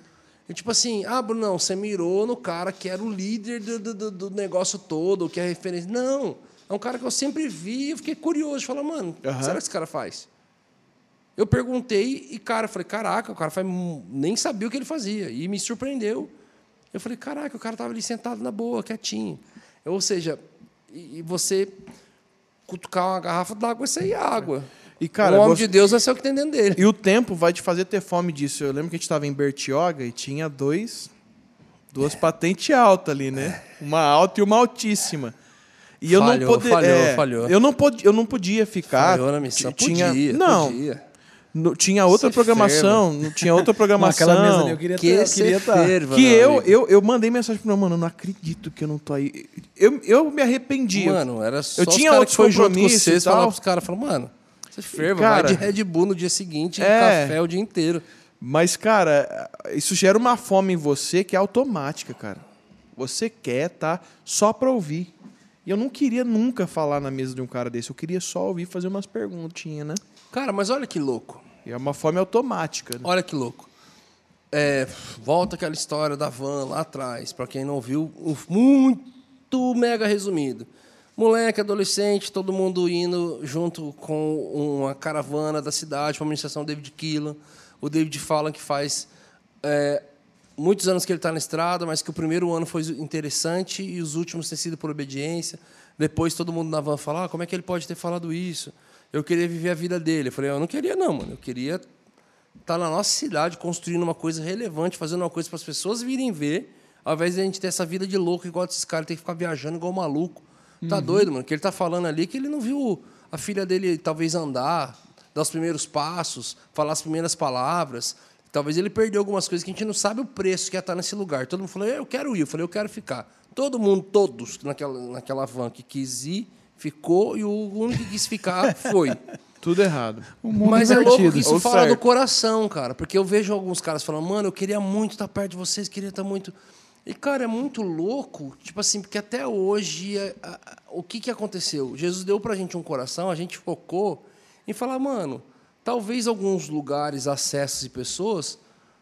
Eu, tipo assim, ah, Brunão, você mirou no cara que era o líder do, do- do, negócio todo, que é referência. Não, é um cara que eu sempre vi eu fiquei curioso. Falei, mano, que será que esse cara faz? Eu perguntei e, cara, eu falei, caraca, o cara faz, nem sabia o que ele fazia. E me surpreendeu. Eu falei, caraca, o cara estava ali sentado na boa, quietinho. Ou seja, e, e você cutucar uma garrafa d'água e sair água. E, cara, o homem você- de Deus vai ser o que tem dentro dele. E o tempo vai te fazer ter fome disso. Eu lembro que a gente estava em Bertioga e tinha dois, duas patentes altas ali, né? Uma alta e uma altíssima. E eu não Falhou, poderia. falhou, falhou. Eu não, pod, eu não podia ficar. Falhou na missão. Ti- Tinha, Podia, não, podia. no- tinha outra programação. Não tinha outra programação. Naquela mesa ali, eu queria Que ter, eu estar. ferva, que eu, eu, eu mandei mensagem pro meu mano, eu não acredito que eu não tô aí. Eu, eu me arrependi. Mano, era só eu os tinha cara outros que foi junto com vocês e tal. falar pros caras, falar, mano, você ferva, Cara, vai de Red Bull no dia seguinte, e é. café o dia inteiro. Mas, cara, isso gera uma fome em você que é automática, cara. Você quer tá só pra ouvir. E eu não queria nunca falar na mesa de um cara desse. Eu queria só ouvir e fazer umas perguntinhas, né? Cara, mas olha que louco. E é uma fome automática. Né? Olha que louco. É, volta aquela história da van lá atrás, para quem não viu, muito mega resumido. Moleque, adolescente, todo mundo indo junto com uma caravana da cidade para a administração David Keelan. O David fala que faz é, muitos anos que ele está na estrada, mas que o primeiro ano foi interessante e os últimos têm sido por obediência. Depois todo mundo na van fala, ah, como é que ele pode ter falado isso? Eu queria viver a vida dele. Eu falei, eu não queria não, mano. Eu queria estar na nossa cidade construindo uma coisa relevante, fazendo uma coisa para as pessoas virem ver, ao invés de a gente ter essa vida de louco igual desses caras, tem que ficar viajando igual maluco. Tá doido, mano? Que ele tá falando ali é que ele não viu a filha dele talvez andar, dar os primeiros passos, falar as primeiras palavras. Talvez ele perdeu algumas coisas que a gente não sabe o preço que é estar nesse lugar. Todo mundo falou, eu quero ir. Eu falei, eu quero ficar. Todo mundo, todos naquela, naquela van que quis ir, ficou, e o único que quis ficar foi. Tudo errado. Mundo Mas é invertido. louco que isso Ou fala certo. do coração, cara. Porque eu vejo alguns caras falando, mano, eu queria muito estar perto de vocês, queria estar muito. E, cara, é muito louco, tipo assim, porque até hoje, a- a- o que, que aconteceu? Jesus deu pra gente um coração, a gente focou em falar, mano, talvez alguns lugares, acessos e pessoas,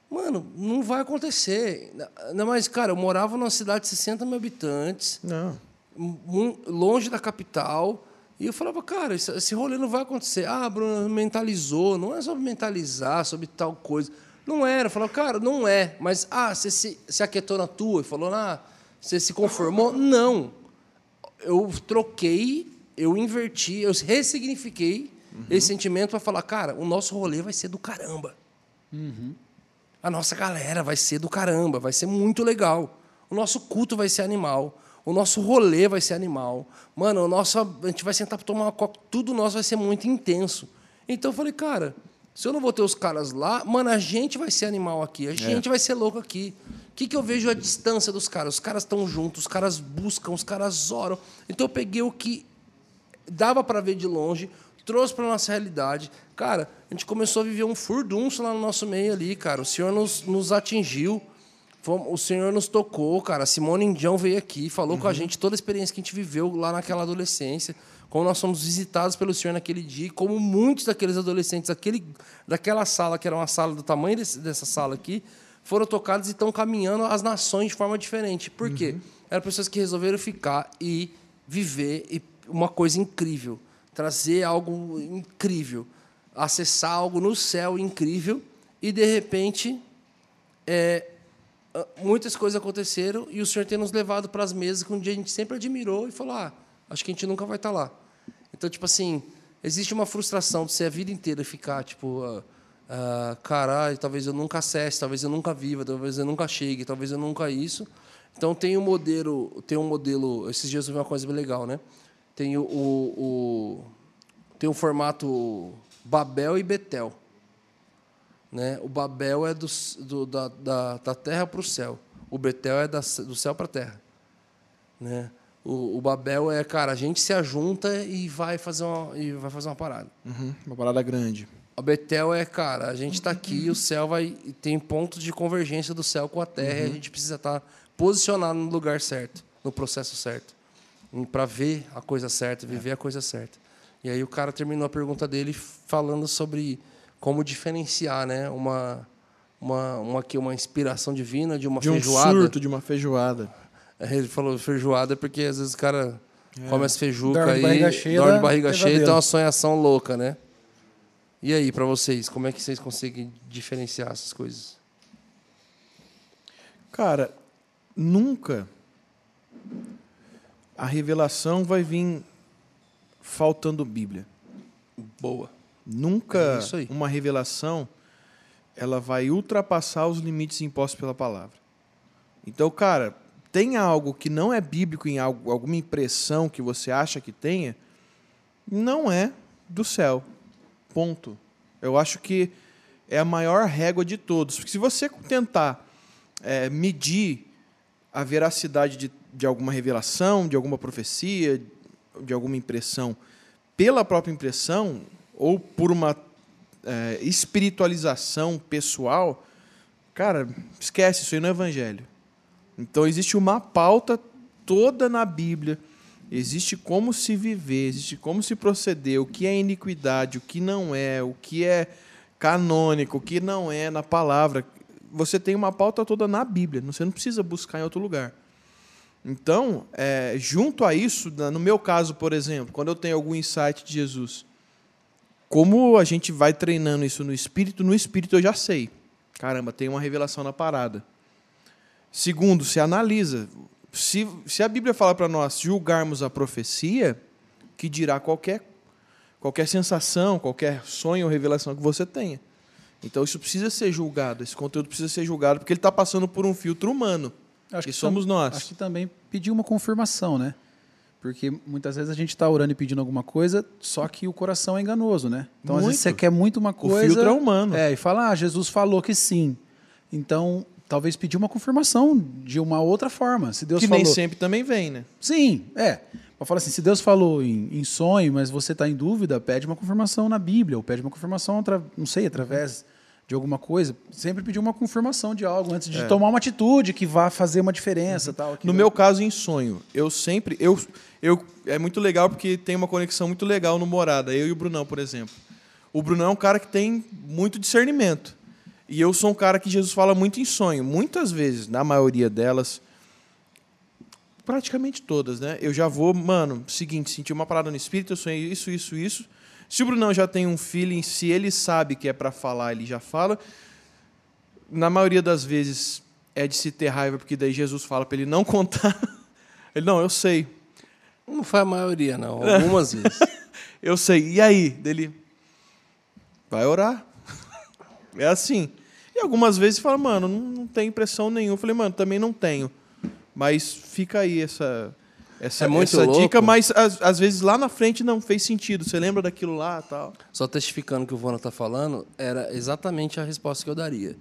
mano, não vai acontecer. Não, mas, cara, eu morava numa cidade de 60 mil habitantes, Não. longe da capital. E eu falava, cara, esse, esse rolê não vai acontecer. Ah, Bruno, mentalizou. Não é sobre mentalizar, sobre tal coisa. Não era. Eu falava, cara, não é. Mas, ah, você se, se aquietou na tua e falou, ah, você se conformou? Não. Eu troquei, eu inverti, eu ressignifiquei esse sentimento para falar, cara, o nosso rolê vai ser do caramba. A nossa galera vai ser do caramba, vai ser muito legal. O nosso culto vai ser animal. O nosso rolê vai ser animal. Mano, o nosso, a gente vai sentar para tomar uma coca, tudo nosso vai ser muito intenso. Então eu falei, cara, se eu não vou ter os caras lá, mano, a gente vai ser animal aqui, a gente vai ser louco aqui. O que, que eu vejo a distância dos caras? Os caras estão juntos, os caras buscam, os caras oram. Então eu peguei o que dava para ver de longe, trouxe para nossa realidade. Cara, a gente começou a viver um furdunço lá no nosso meio ali, cara. O Senhor nos, nos atingiu, fomos- o Senhor nos tocou, cara. A Simone Indião veio aqui, falou com a gente toda a experiência que a gente viveu lá naquela adolescência, como nós fomos visitados pelo Senhor naquele dia, e como muitos daqueles adolescentes daquele, daquela sala, que era uma sala do tamanho desse- dessa sala aqui, foram tocados e estão caminhando as nações de forma diferente. Por quê? Eram pessoas que resolveram ficar e viver e uma coisa incrível, trazer algo incrível, acessar algo no céu incrível e de repente é, muitas coisas aconteceram e o Senhor tem nos levado para as mesas que um dia a gente sempre admirou e falou: ah, acho que a gente nunca vai estar lá. Então, tipo assim, existe uma frustração de ser a vida inteira ficar, tipo, ah, ah, caralho, talvez eu nunca acesse, talvez eu nunca viva, talvez eu nunca chegue, talvez eu nunca isso. Então tem um modelo, tem um modelo. Esses dias eu vi uma coisa bem legal, né? Tem o, o, o- tem um formato Babel e Betel. Né? O Babel é do, do- da, da, da terra para o céu. O Betel é da, do céu para a terra. Né? O, o Babel é, cara, a gente se ajunta e vai fazer uma, e vai fazer uma parada. Uhum, Uma parada grande. A Betel é, cara, a gente está aqui o céu vai. Tem pontos de convergência do céu com a terra e a gente precisa estar posicionado no lugar certo, no processo certo. Para ver a coisa certa, viver a coisa certa. E aí o cara terminou a pergunta dele falando sobre como diferenciar né, uma, uma, uma, uma inspiração divina de uma De um feijoada. surto, de uma feijoada. Ele falou feijoada porque às vezes o cara come as feijucas Dorme aí, barriga cheia, dorme de dá barriga cheia e pesadelo. tem uma sonhação louca, né? E aí, pra vocês, como é que vocês conseguem diferenciar essas coisas? Cara, nunca a revelação vai vir faltando Bíblia. Boa. Nunca É uma revelação ela vai ultrapassar os limites impostos pela palavra. Então, cara, tem algo que não é bíblico em algo, alguma impressão que você acha que tenha, não é do céu. Ponto. Eu acho que é a maior régua de todos. Porque se você tentar é, medir a veracidade de, de alguma revelação, de alguma profecia, de alguma impressão, pela própria impressão, ou por uma é, espiritualização pessoal, cara, esquece, isso aí não é evangelho. Então existe uma pauta toda na Bíblia, existe como se viver, existe como se proceder, o que é iniquidade, o que não é, o que é canônico, o que não é na palavra. Você tem uma pauta toda na Bíblia, você não precisa buscar em outro lugar. Então, é, junto a isso, no meu caso, por exemplo, quando eu tenho algum insight de Jesus, como a gente vai treinando isso no espírito, no espírito eu já sei. Caramba, tem uma revelação na parada. Segundo, se analisa. Se, se a Bíblia fala para nós julgarmos a profecia, que dirá qualquer, qualquer sensação, qualquer sonho ou revelação que você tenha. Então isso precisa ser julgado, esse conteúdo precisa ser julgado, porque ele está passando por um filtro humano. Acho que tam- somos nós. Acho que também pedir uma confirmação, né? Porque muitas vezes a gente está orando e pedindo alguma coisa, só que o coração é enganoso, né? Então, às vezes Muito. você quer muito uma coisa. filtro é humano. É, e fala, ah, Jesus falou que sim. Então, talvez pedir uma confirmação de uma outra forma. Se Deus que falou. nem sempre também vem, né? Sim, é. Mas fala assim, se Deus falou em, em sonho, mas você está em dúvida, pede uma confirmação na Bíblia, ou pede uma confirmação, não sei, através de alguma coisa, sempre pedir uma confirmação de algo antes de tomar uma atitude que vá fazer uma diferença. Tal, No meu caso, em sonho, eu sempre. Eu, eu, é muito legal porque tem uma conexão muito legal no Morada, eu e o Brunão, por exemplo. O Brunão é um cara que tem muito discernimento. E eu sou um cara que Jesus fala muito em sonho. Muitas vezes, na maioria delas, praticamente todas, né? Eu já vou, mano, seguinte, senti uma parada no espírito, eu sonhei isso, isso, isso. Se o Brunão já tem um feeling, se ele sabe que é para falar, ele já fala. Na maioria das vezes é de se ter raiva, porque daí Jesus fala para ele não contar. Ele, não, eu sei. Não foi a maioria, não. Algumas vezes. Eu sei. E aí? Dele vai orar. É assim. E algumas vezes fala, mano, não, não tem impressão nenhuma. Eu falei, mano, também não tenho. Mas fica aí essa essa, É muito essa louco. dica, mas às, às vezes lá na frente não fez sentido. Você lembra daquilo lá, tal? Só testificando o que o Vona tá falando, era exatamente a resposta que eu daria.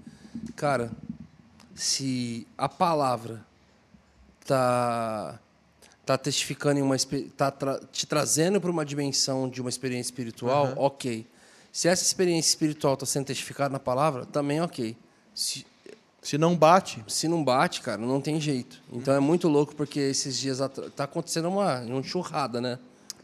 Cara, se a palavra tá tá testificando em uma tá tra- te trazendo para uma dimensão de uma experiência espiritual, OK. Se essa experiência espiritual está sendo testificada na palavra, também OK. Se, Se não bate, se não bate, cara, não tem jeito. Então é muito louco porque esses dias atra- tá acontecendo uma, uma enxurrada, né?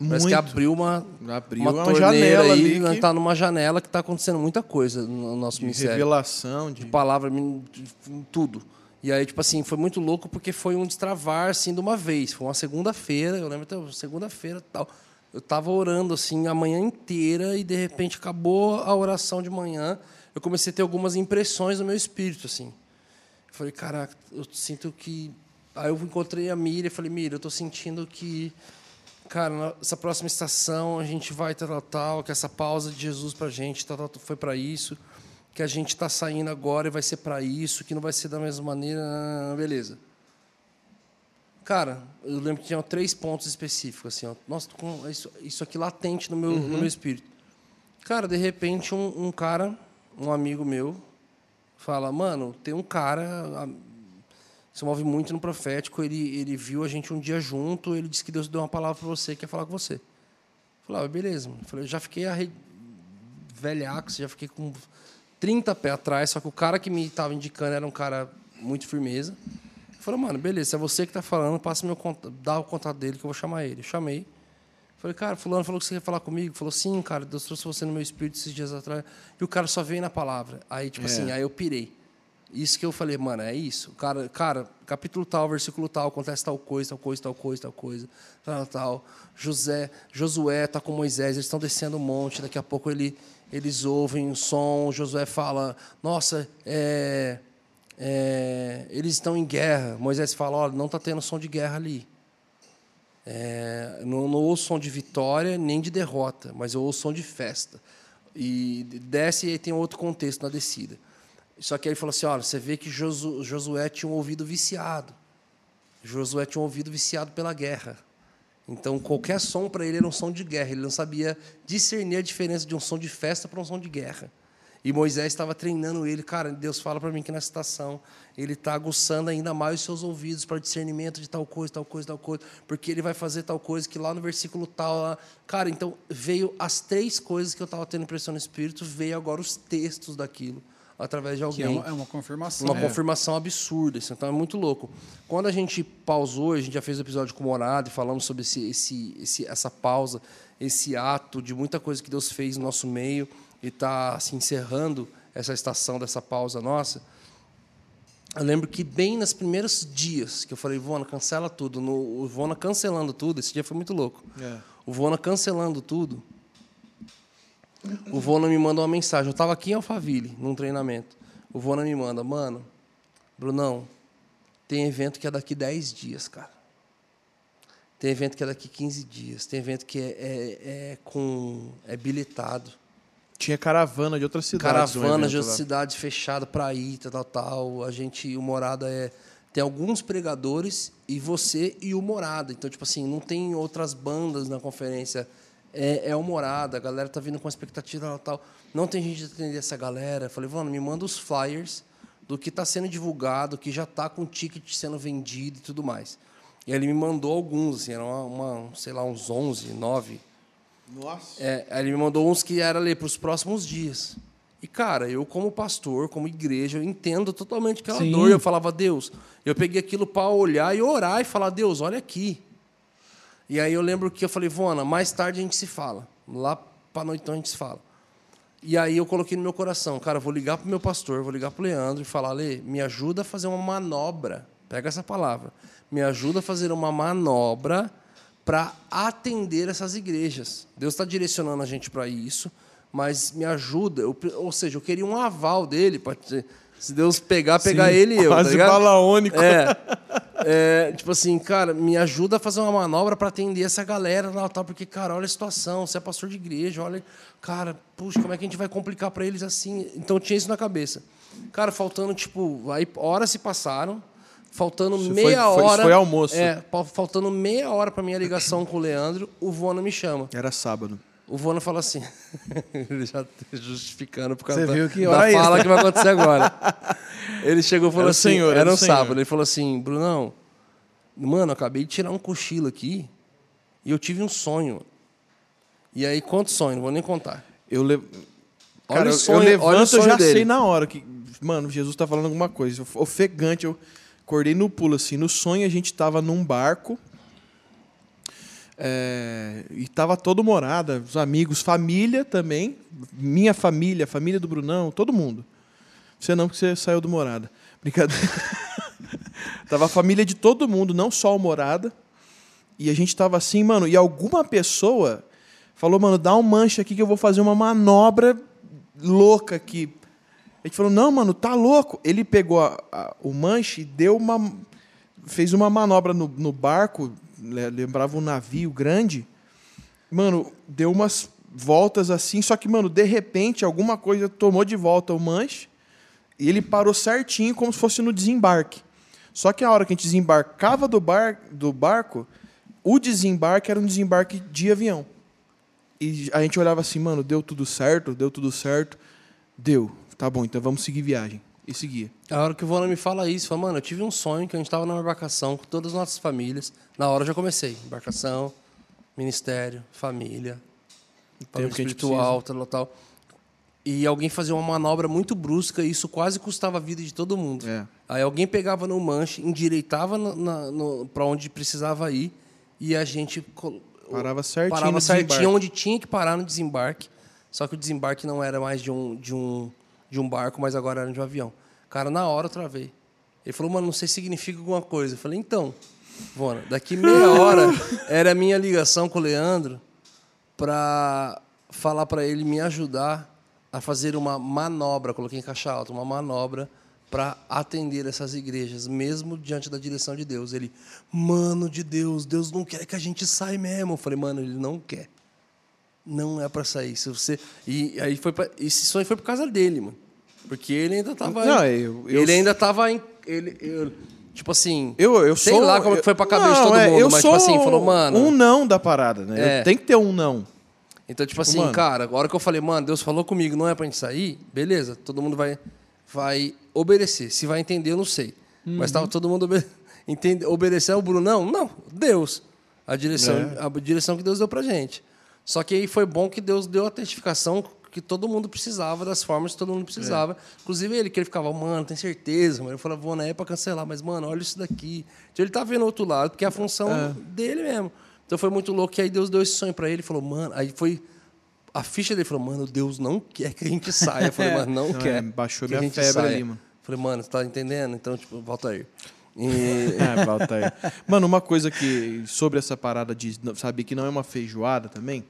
Parece que abriu uma, Abriu uma, uma janela aí, ali que- tá numa janela que tá acontecendo muita coisa no nosso de ministério. revelação, de De palavra, de tudo. E aí, tipo assim, foi muito louco porque foi um destravar, assim, de uma vez. Foi uma segunda-feira, eu lembro até segunda-feira e tal. Eu tava orando, assim, a manhã inteira e, de repente, acabou a oração de manhã. Eu comecei a ter algumas impressões no meu espírito, assim. Eu falei, caraca, eu sinto que... Aí eu encontrei a Miriam e falei, Miriam, eu tô sentindo que... Cara, nessa próxima estação a gente vai tal, tal, tal, que essa pausa de Jesus pra gente tal, tal, foi para isso, que a gente está saindo agora e vai ser para isso, que não vai ser da mesma maneira, beleza. Cara, eu lembro que tinha três pontos específicos, assim, ó. Nossa, tô com isso, isso aqui latente no meu, no meu espírito. Cara, de repente, um, um cara, um amigo meu, fala, mano, tem um cara, ah, se move muito no profético, ele, ele viu a gente um dia junto, ele disse que Deus deu uma palavra para você, quer falar com você. Eu falei, ah, beleza. Eu falei, já fiquei arre... velhaco, já fiquei com 30 pés atrás, só que o cara que me estava indicando era um cara muito firmeza. Falei, mano, beleza, é você que está falando, passa meu contato, dá o contato dele que eu vou chamar ele. Chamei. Falei, cara, fulano falou que você quer falar comigo. Falou, sim, cara, Deus trouxe você no meu espírito esses dias atrás. E o cara só veio na palavra. Aí, tipo assim, aí eu pirei. Isso que eu falei, mano, é isso. Cara, cara, capítulo tal, versículo tal, acontece tal coisa, tal coisa, tal coisa, tal coisa, tal, tal. José, Josué tá com Moisés, eles estão descendo o monte, daqui a pouco ele, eles ouvem um som, Josué fala, nossa, é, é, eles estão em guerra. Moisés fala, olha, não está tendo som de guerra ali. É, não, não ouço som de vitória nem de derrota, mas eu ouço som de festa. E desce e tem outro contexto na descida. Só que aí ele falou assim: olha, você vê que Josu, Josué tinha um ouvido viciado. Josué tinha um ouvido viciado pela guerra. Então, qualquer som para ele era um som de guerra. Ele não sabia discernir a diferença de um som de festa para um som de guerra. E Moisés estava treinando ele. Cara, Deus fala para mim que nessa estação ele está aguçando ainda mais os seus ouvidos para discernimento de tal coisa, tal coisa, tal coisa. Porque ele vai fazer tal coisa que lá no versículo tal. Lá... Cara, então veio as três coisas que eu estava tendo impressão no espírito, veio agora os textos daquilo através de é alguém. uma, é uma confirmação. Uma confirmação absurda, isso, então é muito louco. Quando a gente pausou, a gente já fez o episódio com o Morado e falamos sobre esse, esse, esse, essa pausa, esse ato de muita coisa que Deus fez no nosso meio e está se encerrando essa estação dessa pausa nossa. Eu lembro que bem nos primeiros dias que eu falei, Vona, cancela tudo. No, o Vona cancelando tudo, esse dia foi muito louco. É. O Vona cancelando tudo. O Vona me manda uma mensagem. Eu estava aqui em Alphaville, num treinamento. O Vona me manda, mano, Brunão, tem evento que é daqui 10 dias, cara. Tem evento que é daqui 15 dias. Tem evento que é, é, é com. é bilhetado. Tinha caravana de outras cidades. um Caravana de outras cidades fechada para ir, tal, tal, tal. A gente, o Morada é. Tem alguns pregadores e você e o Morada. Então, tipo assim, não tem outras bandas na conferência. É, é o Morada, a galera tá vindo com expectativa tal, tal. Não tem gente de atender essa galera. Eu falei, mano, me manda os flyers do que está sendo divulgado, que já está com ticket sendo vendido e tudo mais. E ele me mandou alguns, assim, eram uma, uma, sei lá, uns 11, 9. Nossa. É, aí ele me mandou uns que era ali para os próximos dias. E, cara, eu como pastor, como igreja, eu entendo totalmente aquela Sim. dor. Eu falava, Deus, eu peguei aquilo para olhar e orar e falar, Deus, olha aqui. E aí eu lembro que eu falei, Vona, mais tarde a gente se fala. Lá para noitão a gente se fala. E aí eu coloquei no meu coração, cara, vou ligar pro meu pastor, vou ligar pro Leandro e falar, Lê, me ajuda a fazer uma manobra. Pega essa palavra. Me ajuda a fazer uma manobra para atender essas igrejas. Deus está direcionando a gente para isso, mas me ajuda. Eu ou seja, eu queria um aval dele para se Deus pegar, pegar Sim, ele e eu. tá quase ligado? balaônico. É. É, tipo assim, cara, me ajuda a fazer uma manobra para atender essa galera lá, tal, porque, cara, olha a situação, você é pastor de igreja, olha, cara, puxa, como é que a gente vai complicar para eles assim? Então eu tinha isso na cabeça. Cara, faltando, tipo, aí horas se passaram, faltando Isso meia foi- foi- isso hora. foi almoço. É, faltando meia hora para minha ligação com o Leandro, o Vona me chama. Era sábado. O Vona fala assim, ele já tá justificando por causa Você da, viu que da hora fala que vai acontecer agora. Ele chegou e falou Era o assim, senhor, era era o um senhor. sábado, ele falou assim, Brunão, mano, eu acabei de tirar um cochilo aqui e eu tive um sonho. E aí, conta o sonho, não vou nem contar. Eu, le... Olha Cara, o eu- sonho- eu levanto, olha o eu sonho já dele. sei na hora que, mano, Jesus tá falando alguma coisa. Ofegante, eu acordei no pulo assim. No sonho a gente tava num barco. é, e tava todo morada, os amigos, família também, minha família, família do Brunão, todo mundo. Você não, porque você saiu do morada. Brincadeira. tava a família de todo mundo, não só o morada. E a gente tava assim, mano, e alguma pessoa falou, mano, dá um mancha aqui que eu vou fazer uma manobra louca aqui. A gente falou, não, mano, tá louco. Ele pegou a- a- o manche e deu uma. fez uma manobra no, no barco, le- lembrava um navio grande. Mano, deu umas voltas assim, só que, mano, de repente, alguma coisa tomou de volta o manche e ele parou certinho, como se fosse no desembarque. Só que a hora que a gente desembarcava do, bar, do barco, o desembarque era um desembarque de avião. E a gente olhava assim, mano, deu tudo certo, deu tudo certo. Deu. Tá bom, então vamos seguir viagem. E seguia. A hora que o Vona me fala isso, fala, mano, eu tive um sonho que a gente estava numa embarcação com todas as nossas famílias. Na hora eu já comecei. Embarcação, ministério, família, tempo espiritual, tal, tal. E alguém fazia uma manobra muito brusca e isso quase custava a vida de todo mundo. É. Aí alguém pegava no manche, endireitava para onde precisava ir e a gente Parava certinho parava certinho onde tinha que parar no desembarque. Só que o desembarque não era mais de um, de um, de um barco, mas agora era de um avião. Cara, na hora eu travei. Ele falou, mano, não sei se significa alguma coisa. Eu falei, então, Vona, daqui meia hora era a minha ligação com o Leandro para falar para ele me ajudar a fazer uma manobra, coloquei em caixa alta, uma manobra para atender essas igrejas, mesmo diante da direção de Deus. Ele, mano de Deus, Deus não quer que a gente saia mesmo. Eu falei, mano, ele não quer. Não é para sair. Se você e aí foi pra, esse sonho foi por causa dele, mano. Porque ele ainda tava Não, eu- eu- ele ainda tava em, ele eu- tipo assim, Eu, eu sei sou, lá como que foi pra cabeça de Não, todo é, mundo, eu mas tipo assim, falou, mano, Um não da parada, né? É. Eu- Tem que ter um não. Então, tipo assim, mano. cara, a hora que eu falei, mano, Deus falou comigo, não é pra gente sair, beleza, todo mundo vai, vai obedecer. Se vai entender, eu não sei. Mas tava todo mundo obe entende, obedecer ao Bruno. Não, não, Deus. A direção, É. a direção que Deus deu pra gente. Só que aí foi bom que Deus deu a testificação que todo mundo precisava, das formas que todo mundo precisava. Inclusive ele, que ele ficava, mano, tem certeza, mano. Eu falava, vou, não é pra cancelar, mas, mano, olha isso daqui. Então ele tá vendo o outro lado, porque é a função dele mesmo. Então foi muito louco que aí Deus deu esse sonho pra ele falou, mano, aí foi. A ficha dele falou, mano, Deus não quer que a gente saia. Eu falei, mano, não, Não, quer. é, baixou que minha febre saia. ali, mano. Falei, mano, você tá entendendo? Então, tipo, volta aí. E... É, Valtair. Mano, uma coisa que sobre essa parada de saber que não é uma feijoada também,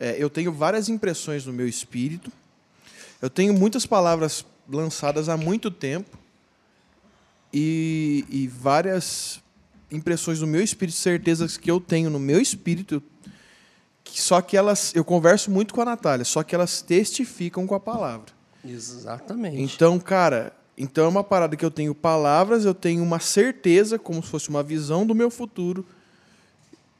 é, eu tenho várias impressões no meu espírito. Eu tenho muitas palavras lançadas há muito tempo e, e várias impressões no meu espírito, certezas que eu tenho no meu espírito, que só que elas, eu converso muito com a Natália, só que elas testificam com a palavra. Exatamente. Então, cara, então é uma parada que eu tenho palavras, eu tenho uma certeza, como se fosse uma visão do meu futuro,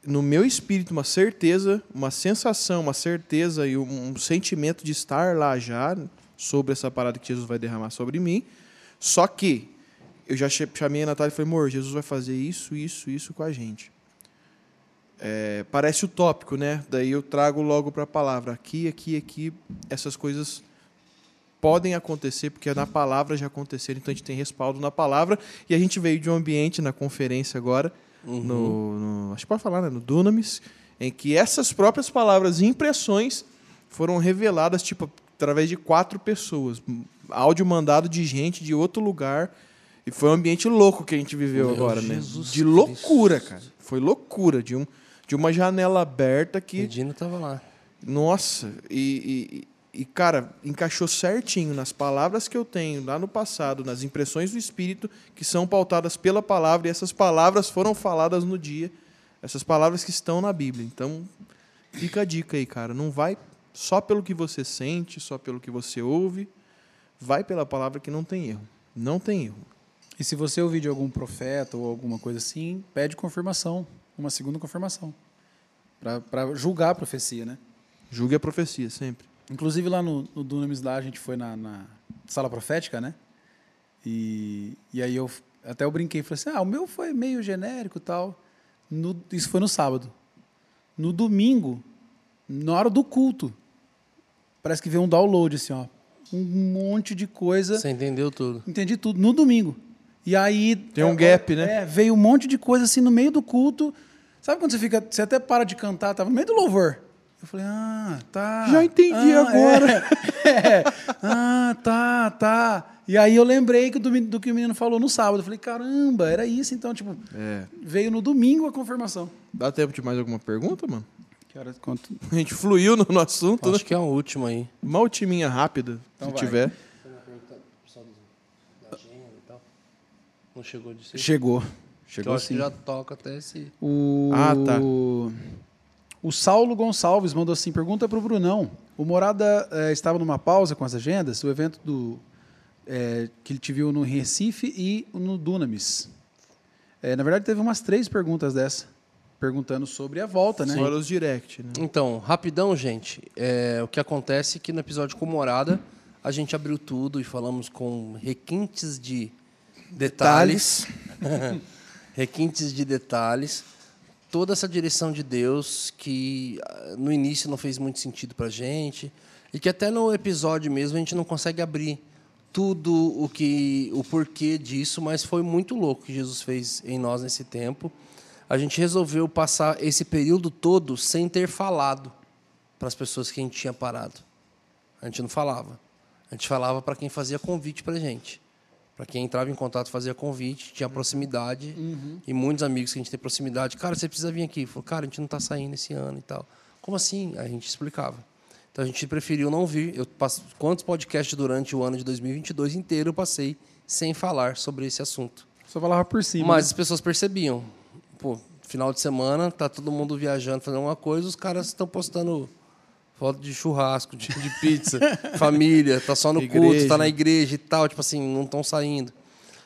no meu espírito, uma certeza, uma sensação, uma certeza e um, um sentimento de estar lá já sobre essa parada que Jesus vai derramar sobre mim. Só que eu já chamei a Natália e falei, amor, Jesus vai fazer isso, isso, isso com a gente. É, parece utópico, né? Daí eu trago logo para a palavra. Aqui, aqui, aqui, essas coisas podem acontecer, porque na palavra já aconteceram, então a gente tem respaldo na palavra. E a gente veio de um ambiente na conferência agora, Uhum. no, no- acho que pode falar, né? No Dunamis, em que essas próprias palavras e impressões foram reveladas, tipo, através de quatro pessoas. Áudio mandado de gente de outro lugar. E foi um ambiente louco que a gente viveu Meu agora, Jesus né? De loucura, cara. Foi loucura. De, um, de uma janela aberta que O Dino tava lá. nossa, e, e- cara, encaixou certinho nas palavras que eu tenho lá no passado, nas impressões do Espírito, que são pautadas pela palavra, e essas palavras foram faladas no dia, essas palavras que estão na Bíblia. Então, fica a dica aí, cara. Não vai só pelo que você sente, só pelo que você ouve, vai pela palavra que não tem erro. Não tem erro. E se você ouvir de algum profeta ou alguma coisa assim, pede confirmação, uma segunda confirmação, para julgar a profecia, né? Julgue a profecia sempre. Inclusive lá no, no Dunamis lá a gente foi na, na sala profética, né? E, e aí eu até eu brinquei, falei assim, ah, o meu foi meio genérico e tal. No- isso foi no sábado. No domingo, na hora do culto, parece que veio um download assim, ó, um monte de coisa. Você entendeu tudo. Entendi tudo no domingo. E aí. Tem um gap, né? É, veio um monte de coisa assim no meio do culto. Sabe quando você fica. Você até para de cantar, tava no meio do louvor. Eu falei, ah, tá. Já entendi Ah, agora. é, é. Ah, tá, tá. E aí eu lembrei que do, do que o menino falou no sábado. Eu falei, caramba, era isso então. Tipo, É. veio no domingo a confirmação. Dá tempo de mais alguma pergunta, mano? Que hora quanto? A gente fluiu no, no assunto, né? Acho que é a última aí. Uma ultiminha rápida, Então se vai. tiver. Não chegou de ser. Chegou. Eu Chegou acho que sim. já toca até esse. O... Ah, tá. O Saulo Gonçalves mandou assim: pergunta para o Brunão. O Morada eh, estava numa pausa com as agendas, o evento do, eh, que ele te viu no Recife e no Dunamis. Eh, na verdade, teve umas três perguntas dessa, perguntando sobre a volta, né? Fora os direct, né? Então, rapidão, gente. É, o que acontece é que no episódio com Morada, a gente abriu tudo e falamos com requintes de detalhes. requintes de detalhes. Toda essa direção de Deus que ah, no início não fez muito sentido pra gente. E que até no episódio mesmo a gente não consegue abrir tudo o que o porquê disso, mas foi muito louco que Jesus fez em nós nesse tempo. A gente resolveu passar esse período todo sem ter falado para as pessoas que a gente tinha parado. A gente não falava. A gente falava para quem fazia convite para a gente. Para quem entrava em contato, fazia convite, tinha proximidade. E muitos amigos que a gente tem proximidade. Cara, você precisa vir aqui. Falou, cara, a gente não está saindo esse ano e tal. Como assim? A gente explicava. Então a gente preferiu não vir. Eu passo, quantos podcasts durante o ano de 2022 inteiro eu passei sem falar sobre esse assunto? Só falava por cima. Mas né? as pessoas percebiam. Pô, final de semana, tá todo mundo viajando, fazendo uma coisa, os caras estão postando foto de churrasco, de, de pizza, família, tá só no culto, Igreja. tá na igreja e tal, tipo assim, não estão saindo.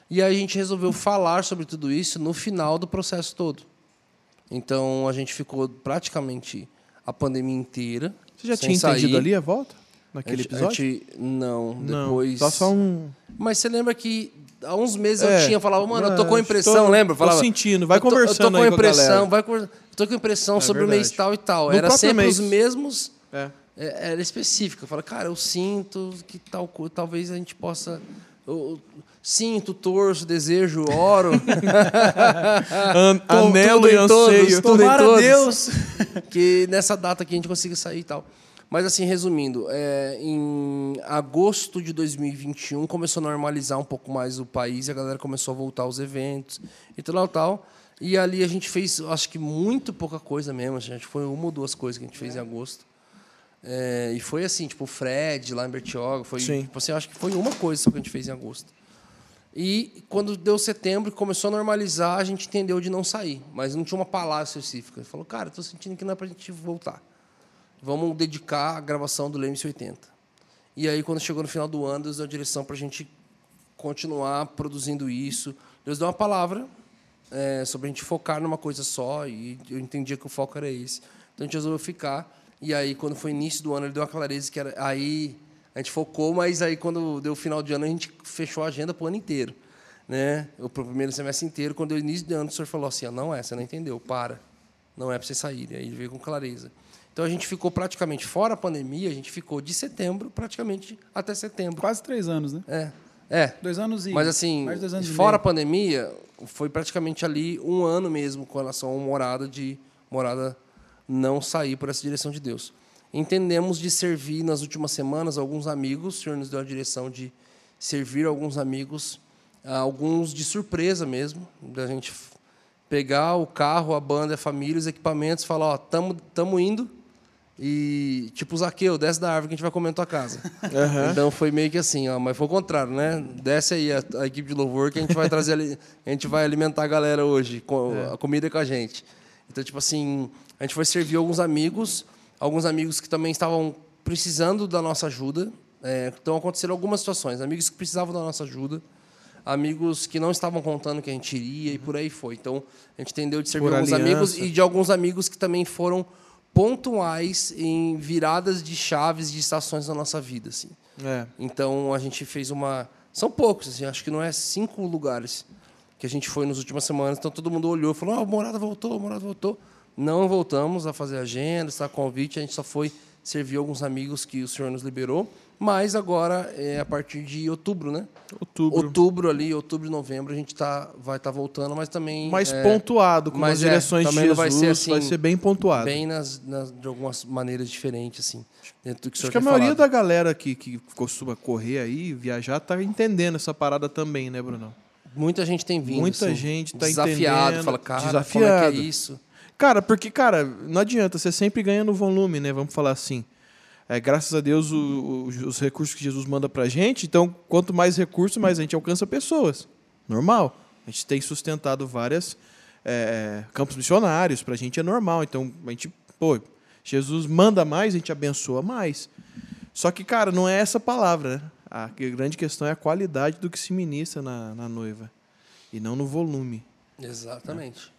E aí a gente resolveu falar sobre tudo isso no final do processo todo. Então a gente ficou praticamente a pandemia inteira. Você já sem tinha entendido sair. ali a volta? A Naquele a episódio? gente- não, Não, depois. Só só um... Mas você lembra que há uns meses É. eu tinha, falava, mano, eu tô É, com impressão, tô- lembra? tô Falava, sentindo, vai eu tô- conversando Eu tô com aí com a impressão, galera. vai conver- eu tô com impressão É sobre o mês verdade. tal e tal. No Era sempre mês. os mesmos, É. é, era específico. Eu falei, cara, eu sinto que tal, talvez a gente possa... Eu sinto, torço, desejo, oro. An anelo tudo e todos, anseio. tudo em Tomara todos. Deus. que nessa data aqui a gente consiga sair e tal. Mas assim, resumindo, é, em agosto de 2021 começou a normalizar um pouco mais o país, e a galera começou a voltar aos eventos e tal, tal. E ali a gente fez, acho que muito pouca coisa mesmo, a gente foi uma ou duas coisas que a gente fez em agosto. É, e foi assim, tipo, o Fred lá em Bertioga, foi, Sim. tipo assim, acho que foi uma coisa só que a gente fez em agosto. E quando deu setembro, começou a normalizar, a gente entendeu de não sair. Mas não tinha uma palavra específica. Ele falou, cara, estou sentindo que não é para a gente voltar. Vamos dedicar a gravação do Leme 80. E aí, quando chegou no final do ano, Deus deu a direção para a gente continuar produzindo isso. Deus deu uma palavra é, sobre a gente focar numa coisa só, e eu entendia que o foco era esse. Então a gente resolveu ficar. E aí, quando foi início do ano, ele deu uma clareza que era. Aí a gente focou, mas aí quando deu o final de ano, a gente fechou a agenda para o ano inteiro. Né? O primeiro semestre inteiro, quando deu início de ano, o senhor falou assim: não é, você não entendeu, para. Não é para você sair. E aí ele veio com clareza. Então a gente ficou praticamente fora a pandemia, a gente ficou de setembro praticamente até setembro. Quase três anos, né? É. É. Dois anos e. Mas assim, mais de dois anos fora a pandemia, foi praticamente ali um ano mesmo com relação a morada de morada não sair por essa direção de Deus. Entendemos de servir nas últimas semanas alguns amigos, o Senhor nos deu a direção de servir alguns amigos, ah, alguns de surpresa mesmo, da gente pegar o carro, a banda, a família, os equipamentos, falar, ó, tamo, tamo indo e tipo Zaqueu, desce da árvore que a gente vai comer na tua casa. Então foi meio que assim, ó, mas foi o contrário, né? Desce aí a, a equipe de louvor que a gente vai trazer a gente vai alimentar a galera hoje, com a comida é com a gente. Então, tipo assim, a gente foi servir alguns amigos, alguns amigos que também estavam precisando da nossa ajuda. É, então aconteceram algumas situações, amigos que precisavam da nossa ajuda, amigos que não estavam contando que a gente iria e por aí foi. Então a gente entendeu de servir Por alguns aliança. amigos e de alguns amigos que também foram pontuais em viradas de chaves de estações na nossa vida, assim. É. Então a gente fez uma. São poucos, assim, acho que não é cinco lugares que a gente foi nas últimas semanas. Então todo mundo olhou e falou: oh, Morada voltou, Morada voltou. Não voltamos a fazer agenda, está convite, a gente só foi servir alguns amigos que o senhor nos liberou. Mas agora é a partir de outubro, né? Outubro. Outubro ali, outubro, novembro, a gente tá, vai estar voltando, mas também. Mais é, pontuado, com as é, direções de também não Jesus. vai ser assim, vai ser bem pontuado. Bem nas, nas- de algumas maneiras diferentes, assim. Dentro do que Acho que a maioria falado. da galera que, que costuma correr aí, viajar, tá entendendo essa parada também, né, Bruno? Muita gente tem vindo. Muita assim, gente tá desafiado, entendendo, fala, cara, desafiado. como é que é isso? Cara, porque, cara, não adianta, você sempre ganha no volume, né? Vamos falar assim. É, graças a Deus, o- o- os recursos que Jesus manda pra gente, então, quanto mais recursos, mais a gente alcança pessoas. Normal. A gente tem sustentado várias é, campos missionários, pra gente é normal. Então, a gente, pô, Jesus manda mais, a gente abençoa mais. Só que, cara, não é essa palavra, né? A grande questão é a qualidade do que se ministra na, na noiva. E não no volume. Exatamente.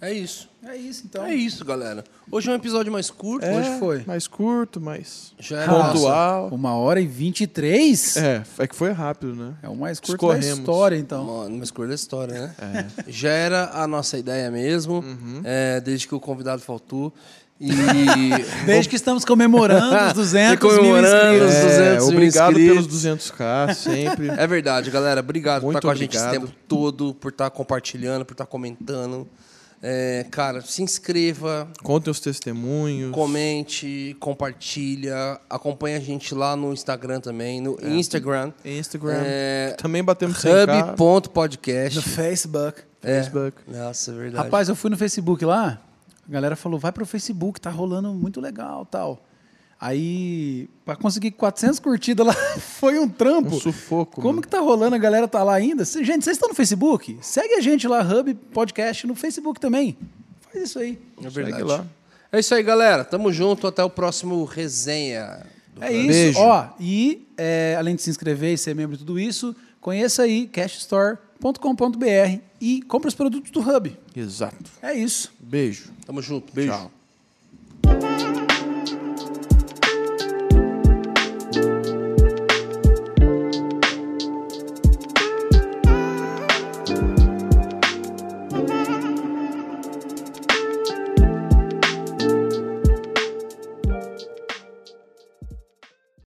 É isso. É isso, então. É isso, galera. Hoje é um episódio mais curto. É, Hoje foi. Mais curto, mais Já era nossa- pontual. Uma hora e vinte e três? É, é que foi rápido, né? É o mais curto da Escorremos. história, então. Mano, uma escolha da história, né? Já era a nossa ideia mesmo, é, desde que o convidado faltou. E. Desde que estamos comemorando os 200 E comemorando mil os inscritos. 200 É, mil obrigado inscritos. pelos 200k, sempre. É verdade, galera. Obrigado por Muito estar com a gente esse tempo todo, por estar compartilhando, por estar comentando. É, cara, se inscreva, Contem os testemunhos. comente, compartilha, acompanha a gente lá no Instagram também, no Instagram. Instagram. É, Também batemos 100k. Hub.podcast. No Facebook. É. Facebook. Nossa, é verdade. Rapaz, eu fui no Facebook lá, a galera falou, vai pro Facebook, tá rolando muito legal tal. Aí, pra conseguir 400 curtidas lá, foi um trampo. Um sufoco. Como mano. que tá rolando? A galera tá lá ainda? Cê- Gente, vocês estão no Facebook? Segue a gente lá, Hub Podcast, no Facebook também. Faz isso aí. é verdade. lá. É isso aí, galera. Tamo junto. Até o próximo resenha. do É Hub. isso. Beijo. Ó, e é, além de se inscrever e ser membro de tudo isso, conheça aí cashstore.com.br e compre os produtos do Hub. Exato. É isso. Beijo. Tamo junto. Beijo. Tchau.